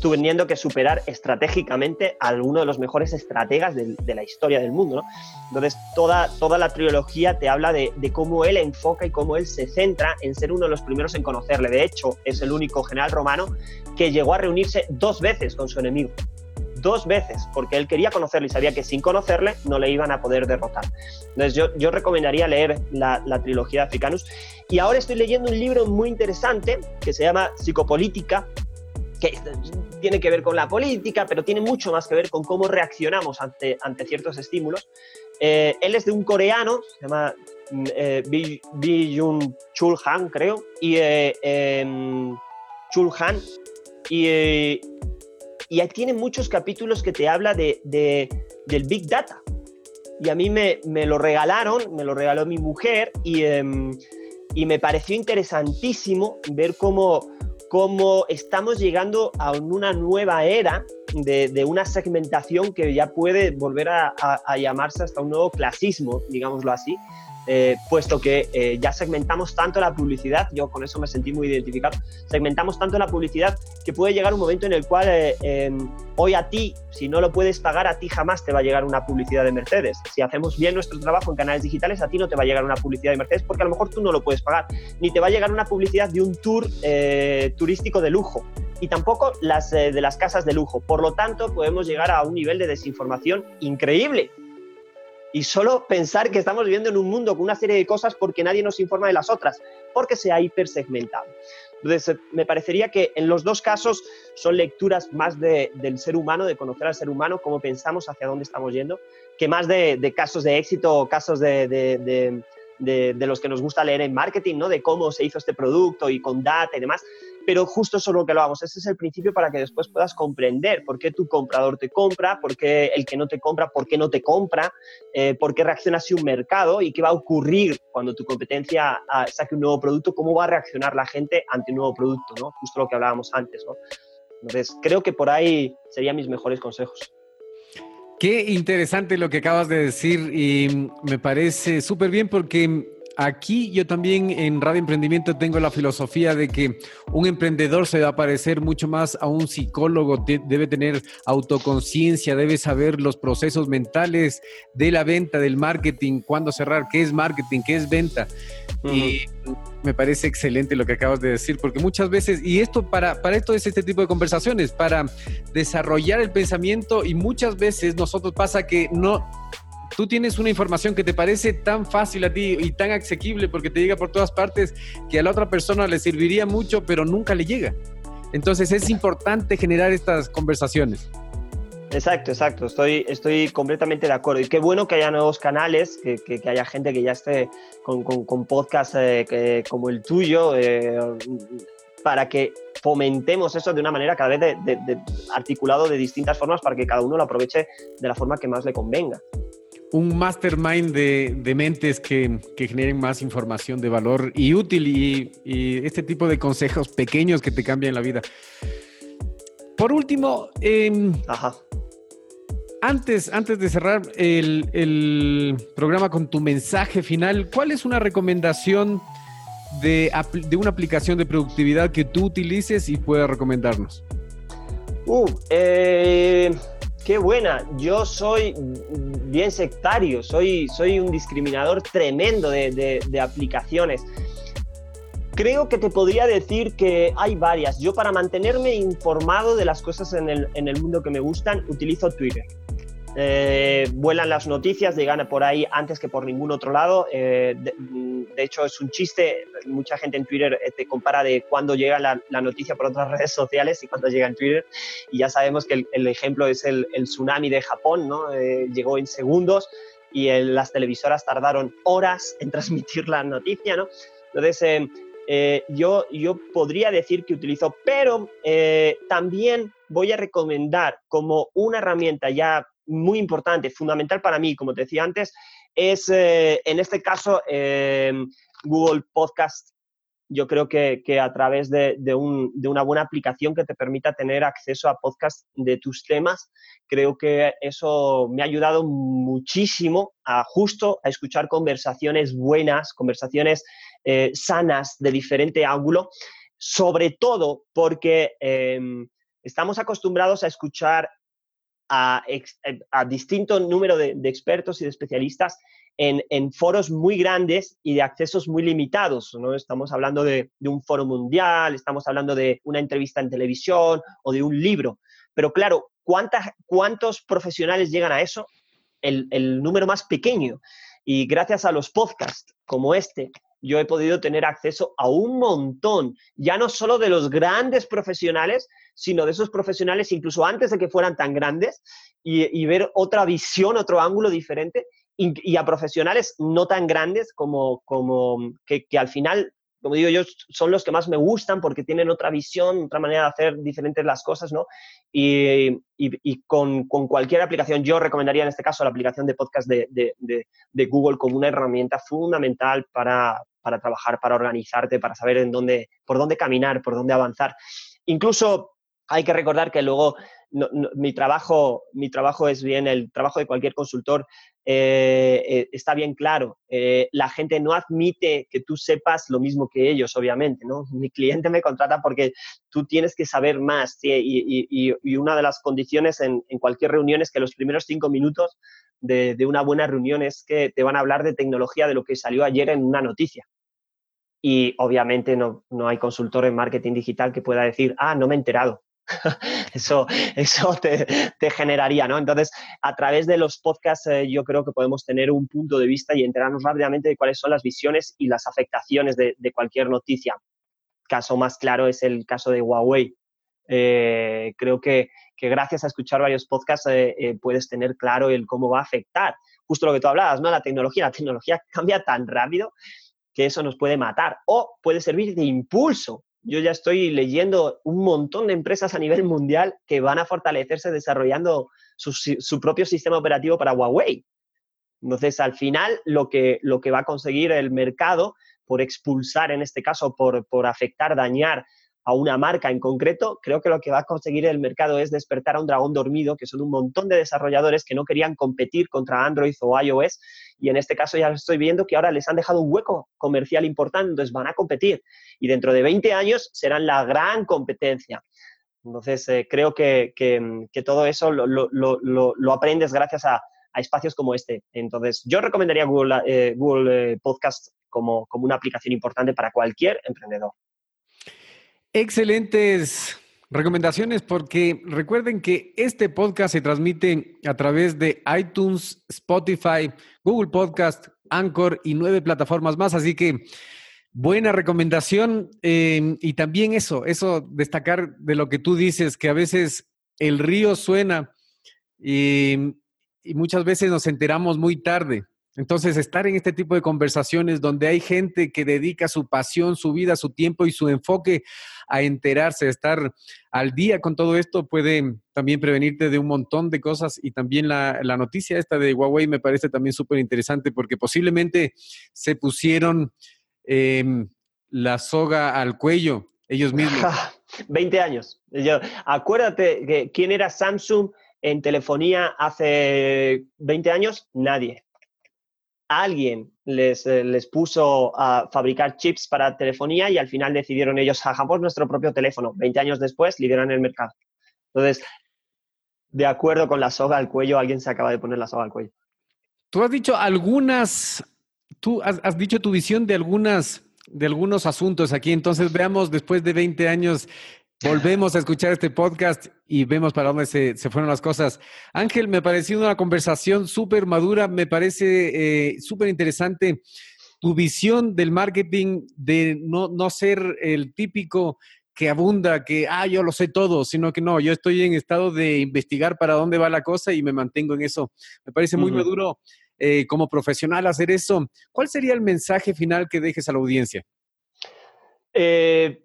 teniendo que superar estratégicamente a uno de los mejores estrategas de, la historia del mundo. Entonces, toda, toda la trilogía te habla de, cómo él enfoca y cómo él se centra en ser uno de los primeros en conocerle. De hecho, es el único general romano que llegó a reunirse dos veces con su enemigo. Dos veces, porque él quería conocerle y sabía que sin conocerle no le iban a poder derrotar. Entonces, yo, yo recomendaría leer la, la trilogía de Africanus. Y ahora estoy leyendo un libro muy interesante que se llama Psicopolítica, que tiene que ver con la política, pero tiene mucho más que ver con cómo reaccionamos ante, ante ciertos estímulos. Eh, él es de un coreano, se llama eh, Bi, Jun Chul Han, creo, y eh, em, Chul Han, y, y tiene muchos capítulos que te habla de, de, del Big Data. Y a mí me, me, lo regalaron, me lo regaló mi mujer, y, em, y me pareció interesantísimo ver cómo cómo estamos llegando a una nueva era de, una segmentación que ya puede volver a, a, a, llamarse hasta un nuevo clasismo, digámoslo así, eh, puesto que eh, ya segmentamos tanto la publicidad, yo con eso me sentí muy identificado, segmentamos tanto la publicidad que puede llegar un momento en el cual eh, hoy a ti, si no lo puedes pagar, a ti jamás te va a llegar una publicidad de Mercedes. Si hacemos bien nuestro trabajo en canales digitales, a ti no te va a llegar una publicidad de Mercedes porque a lo mejor tú no lo puedes pagar, ni te va a llegar una publicidad de un tour turístico de lujo y tampoco las de las casas de lujo. Por lo tanto, podemos llegar a un nivel de desinformación increíble y solo pensar que estamos viviendo en un mundo con una serie de cosas porque nadie nos informa de las otras, porque se ha hipersegmentado. Entonces, me parecería que en los dos casos son lecturas más de, del ser humano, de conocer al ser humano, cómo pensamos, hacia dónde estamos yendo, que más de, de casos de éxito o casos de, de, de, los que nos gusta leer en marketing, ¿no? De cómo se hizo este producto y con data y demás pero justo eso es lo que lo vamos. Ese es el principio para que después puedas comprender por qué tu comprador te compra, por qué el que no te compra, por qué no te compra, eh, por qué reacciona así un mercado y qué va a ocurrir cuando tu competencia uh, saque un nuevo producto, cómo va a reaccionar la gente ante un nuevo producto, ¿no? Justo lo que hablábamos antes, ¿no? Entonces, creo que por ahí serían mis mejores consejos. Qué interesante lo que acabas de decir y me parece súper bien porque Aquí yo también en Radio Emprendimiento tengo la filosofía de que un emprendedor se va a parecer mucho más a un psicólogo, debe tener autoconciencia, debe saber los procesos mentales de la venta, del marketing, cuándo cerrar, qué es marketing, qué es venta. Y me parece excelente lo que acabas de decir, porque muchas veces, y esto para, para esto es este tipo de conversaciones, para desarrollar el pensamiento y muchas veces nosotros pasa que no tú tienes una información que te parece tan fácil a ti y tan asequible porque te llega por todas partes que a la otra persona le serviría mucho, pero nunca le llega. Entonces es importante generar estas conversaciones. Exacto, exacto. Estoy, estoy completamente de acuerdo. Y qué bueno que haya nuevos canales, que, haya gente que ya esté con, con, podcasts eh, como el tuyo, eh, para que fomentemos eso de una manera cada vez de, articulado de distintas formas para que cada uno lo aproveche de la forma que más le convenga un mastermind de, mentes que, generen más información de valor y útil y, este tipo de consejos pequeños que te cambian la vida. Por último, em, Antes, antes de cerrar el, el, programa con tu mensaje final, ¿cuál es una recomendación de, de una aplicación de productividad que tú utilices y puedas recomendarnos? Uh, eh Qué buena. Yo soy bien sectario, soy, soy un discriminador tremendo de, aplicaciones. Creo que te podría decir que hay varias. Yo para mantenerme informado de las cosas en el, en el mundo que me gustan, utilizo Twitter. Eh, vuelan las noticias, llegan por ahí antes que por ningún otro lado. Eh, de, hecho, es un chiste. Mucha gente en Twitter eh, te compara de cuándo llega la, noticia por otras [LAUGHS] redes sociales y cuándo llega en Twitter. Y ya sabemos que el, ejemplo es el, tsunami de Japón, ¿no? llegó en segundos y las televisoras tardaron horas en [LAUGHS] transmitir la noticia, ¿no? Entonces, yo, yo podría decir que utilizo, pero también voy a recomendar como una herramienta ya muy importante, fundamental para mí, como te decía antes, es eh, en este caso em, Google Podcast. Yo creo que, a través de, una buena aplicación que te permita tener acceso a podcast de tus temas, creo que eso me ha ayudado muchísimo a justo a escuchar conversaciones buenas, conversaciones eh, sanas de diferente ángulo, sobre todo porque estamos acostumbrados a escuchar a, a distinto número de, expertos y de especialistas en, foros muy grandes y de accesos muy limitados. ¿no? Estamos hablando de, un foro mundial, estamos hablando de una entrevista en televisión o de un libro. Pero claro, ¿cuántas, ¿cuántos profesionales llegan a eso? El número más pequeño. Y gracias a los podcasts como este, yo he podido tener acceso a un montón, ya no solo de los grandes profesionales, sino de esos profesionales incluso antes de que fueran tan grandes y, ver otra visión, otro ángulo diferente y, a profesionales no tan grandes como, como que, al final como digo yo, son los que más me gustan porque tienen otra visión, otra manera de hacer diferentes las cosas, ¿no? Y, con, cualquier aplicación, yo recomendaría en este caso la aplicación de podcast de, de Google como una herramienta fundamental para, para trabajar, para organizarte, para saber en dónde, por dónde caminar, por dónde avanzar. Incluso hay que recordar que luego mi, trabajo, mi trabajo es bien, el trabajo de cualquier consultor eh, eh, está bien claro. Eh, la gente no admite que tú sepas lo mismo que ellos, obviamente. ¿no? [LAUGHS] Mi cliente me contrata porque tú tienes que saber más. Y, una de las condiciones en, cualquier reunión es que los primeros cinco minutos de, de una buena reunión es que te van a hablar de tecnología, de lo que salió ayer en una noticia y obviamente no, no, hay consultor en marketing digital que pueda decir, ah, no me he enterado. [LAUGHS] eso eso te, te, generaría, ¿no? Entonces, a través de los podcasts eh, yo creo que podemos tener un punto de vista y enterarnos rápidamente de cuáles son las visiones y las afectaciones de, de cualquier noticia. Caso más claro es el caso de Huawei. Eh, creo que, que, gracias a escuchar varios podcasts eh, puedes tener claro el cómo va a afectar. Justo lo que tú hablabas, ¿no? La tecnología, la tecnología cambia tan rápido que eso nos puede matar o puede servir de impulso. Yo ya estoy leyendo un montón de empresas a nivel mundial que van a fortalecerse desarrollando su, propio sistema operativo para Huawei. Entonces, al final, lo que, lo que va a conseguir el mercado por expulsar, en este caso, por, por afectar, dañar a una marca en concreto, creo que lo que va a conseguir el mercado es despertar a un dragón dormido, que son un montón de desarrolladores que no querían competir contra Android o iOS, y en este caso ya estoy viendo que ahora les han dejado un hueco comercial importante, entonces van a competir, y dentro de 20 años serán la gran competencia. Entonces, eh, creo que, todo eso lo, aprendes gracias a, espacios como este. Entonces, yo recomendaría Google, eh, Google eh, Podcast como, como una aplicación importante para cualquier emprendedor. Excelentes recomendaciones porque recuerden que este podcast se transmite a través de iTunes, Spotify, Google Podcast, Anchor y nueve plataformas más. Así que buena recomendación em, y también eso, eso destacar de lo que tú dices, que a veces el río suena y muchas veces nos enteramos muy tarde. Entonces, estar en este tipo de conversaciones donde hay gente que dedica su pasión, su vida, su tiempo y su enfoque a enterarse, a estar al día con todo esto, puede también prevenirte de un montón de cosas. Y también la, noticia esta de Huawei me parece también súper interesante porque posiblemente se pusieron em, la soga al cuello ellos mismos. [LAUGHS] 20 años. acuérdate que quién era Samsung en telefonía hace 20 años, nadie alguien les, eh, les, puso a fabricar chips para telefonía y al final decidieron ellos, hagamos nuestro propio teléfono. 20 años después lideran el mercado. Entonces, de acuerdo con la soga al cuello, alguien se acaba de poner la soga al cuello. Tú has dicho algunas, tú has, has dicho tu visión de algunas de algunos asuntos aquí. Entonces veamos después de 20 años Volvemos a escuchar este podcast y vemos para dónde se, fueron las cosas. Ángel, me ha parecido una conversación súper madura, me parece eh, súper interesante tu visión del marketing, de no, no ser el típico que abunda, que, ah, yo lo sé todo, sino que no, yo estoy en estado de investigar para dónde va la cosa y me mantengo en eso. Me parece muy maduro eh, como profesional hacer eso. ¿Cuál sería el mensaje final que dejes a la audiencia? Eh,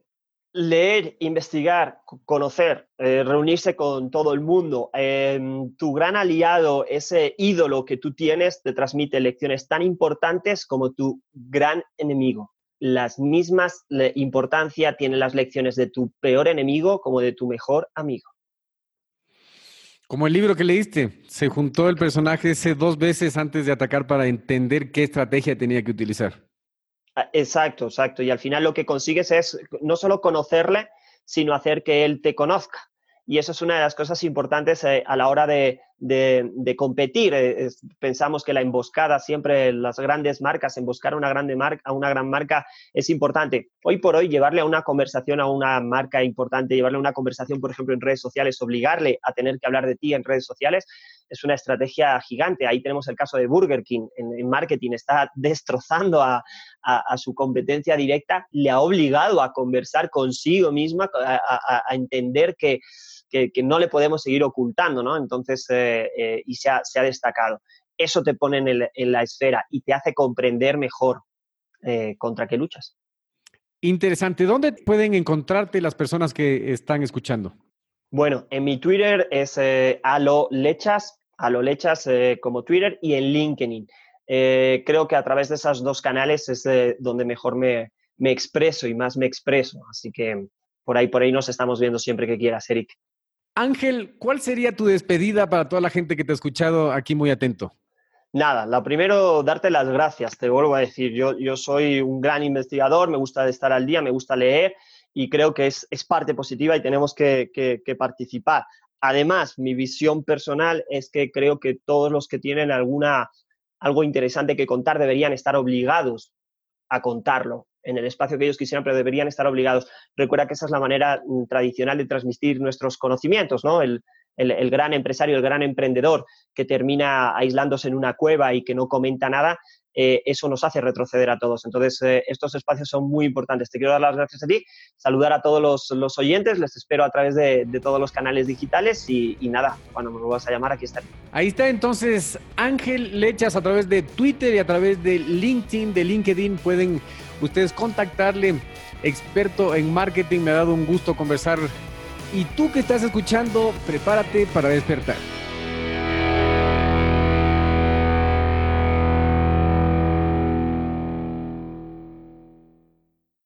leer, investigar, conocer, eh, reunirse con todo el mundo. Em, tu gran aliado, ese ídolo que tú tienes, te transmite lecciones tan importantes como tu gran enemigo. Las mismas importancia tienen las lecciones de tu peor enemigo como de tu mejor amigo. Como el libro que leíste, se juntó el personaje ese dos veces antes de atacar para entender qué estrategia tenía que utilizar. Ah, exacto, exacto. Y al final lo que consigues es no solo conocerle, sino hacer que él te conozca. Y eso es una de las cosas importantes eh, a la hora de, competir. Eh, pensamos que la emboscada, siempre las grandes marcas, emboscar una, grande marca, una gran marca es importante. Hoy por hoy, llevarle a una conversación a una marca importante, llevarle a una conversación, por ejemplo, en redes sociales, obligarle a tener que hablar de ti en redes sociales, es una estrategia gigante. Ahí tenemos el caso de Burger King en, marketing, está destrozando a, su competencia directa, le ha obligado a conversar consigo misma, a, entender que, no le podemos seguir ocultando, ¿no? Entonces, eh, eh, y se ha, destacado. Eso te pone en, la esfera y te hace comprender mejor eh, contra qué luchas. Interesante. ¿Dónde pueden encontrarte las personas que están escuchando? Bueno, en mi Twitter es eh, alolechas, alolechas eh, como Twitter y en LinkedIn. Eh, creo que a través de esos dos canales es donde mejor me, me, expreso y más me expreso. Así que por ahí, por ahí nos estamos viendo siempre que quieras, Eric. Ángel, ¿cuál sería tu despedida para toda la gente que te ha escuchado aquí muy atento? Nada, lo primero, darte las gracias, te vuelvo a decir, yo, yo soy un gran investigador, me gusta estar al día, me gusta leer y creo que es, parte positiva y tenemos que, participar. Además, mi visión personal es que creo que todos los que tienen alguna, algo interesante que contar deberían estar obligados a contarlo en el espacio que ellos quisieran, pero deberían estar obligados. Recuerda que esa es la manera mm, tradicional de transmitir nuestros conocimientos, ¿no? El, el, gran empresario, el gran emprendedor que termina aislándose en una cueva y que no comenta nada, eh, eso nos hace retroceder a todos. Entonces, eh, estos espacios son muy importantes. Te quiero dar las gracias a ti, saludar a todos los, oyentes, les espero a través de, todos los canales digitales y, nada, cuando me vas a llamar, aquí estaré. Ahí está entonces Ángel Lechas a través de Twitter y a través de LinkedIn, de LinkedIn, pueden ustedes contactarle, experto en marketing, me ha dado un gusto conversar y tú que estás escuchando, prepárate para despertar.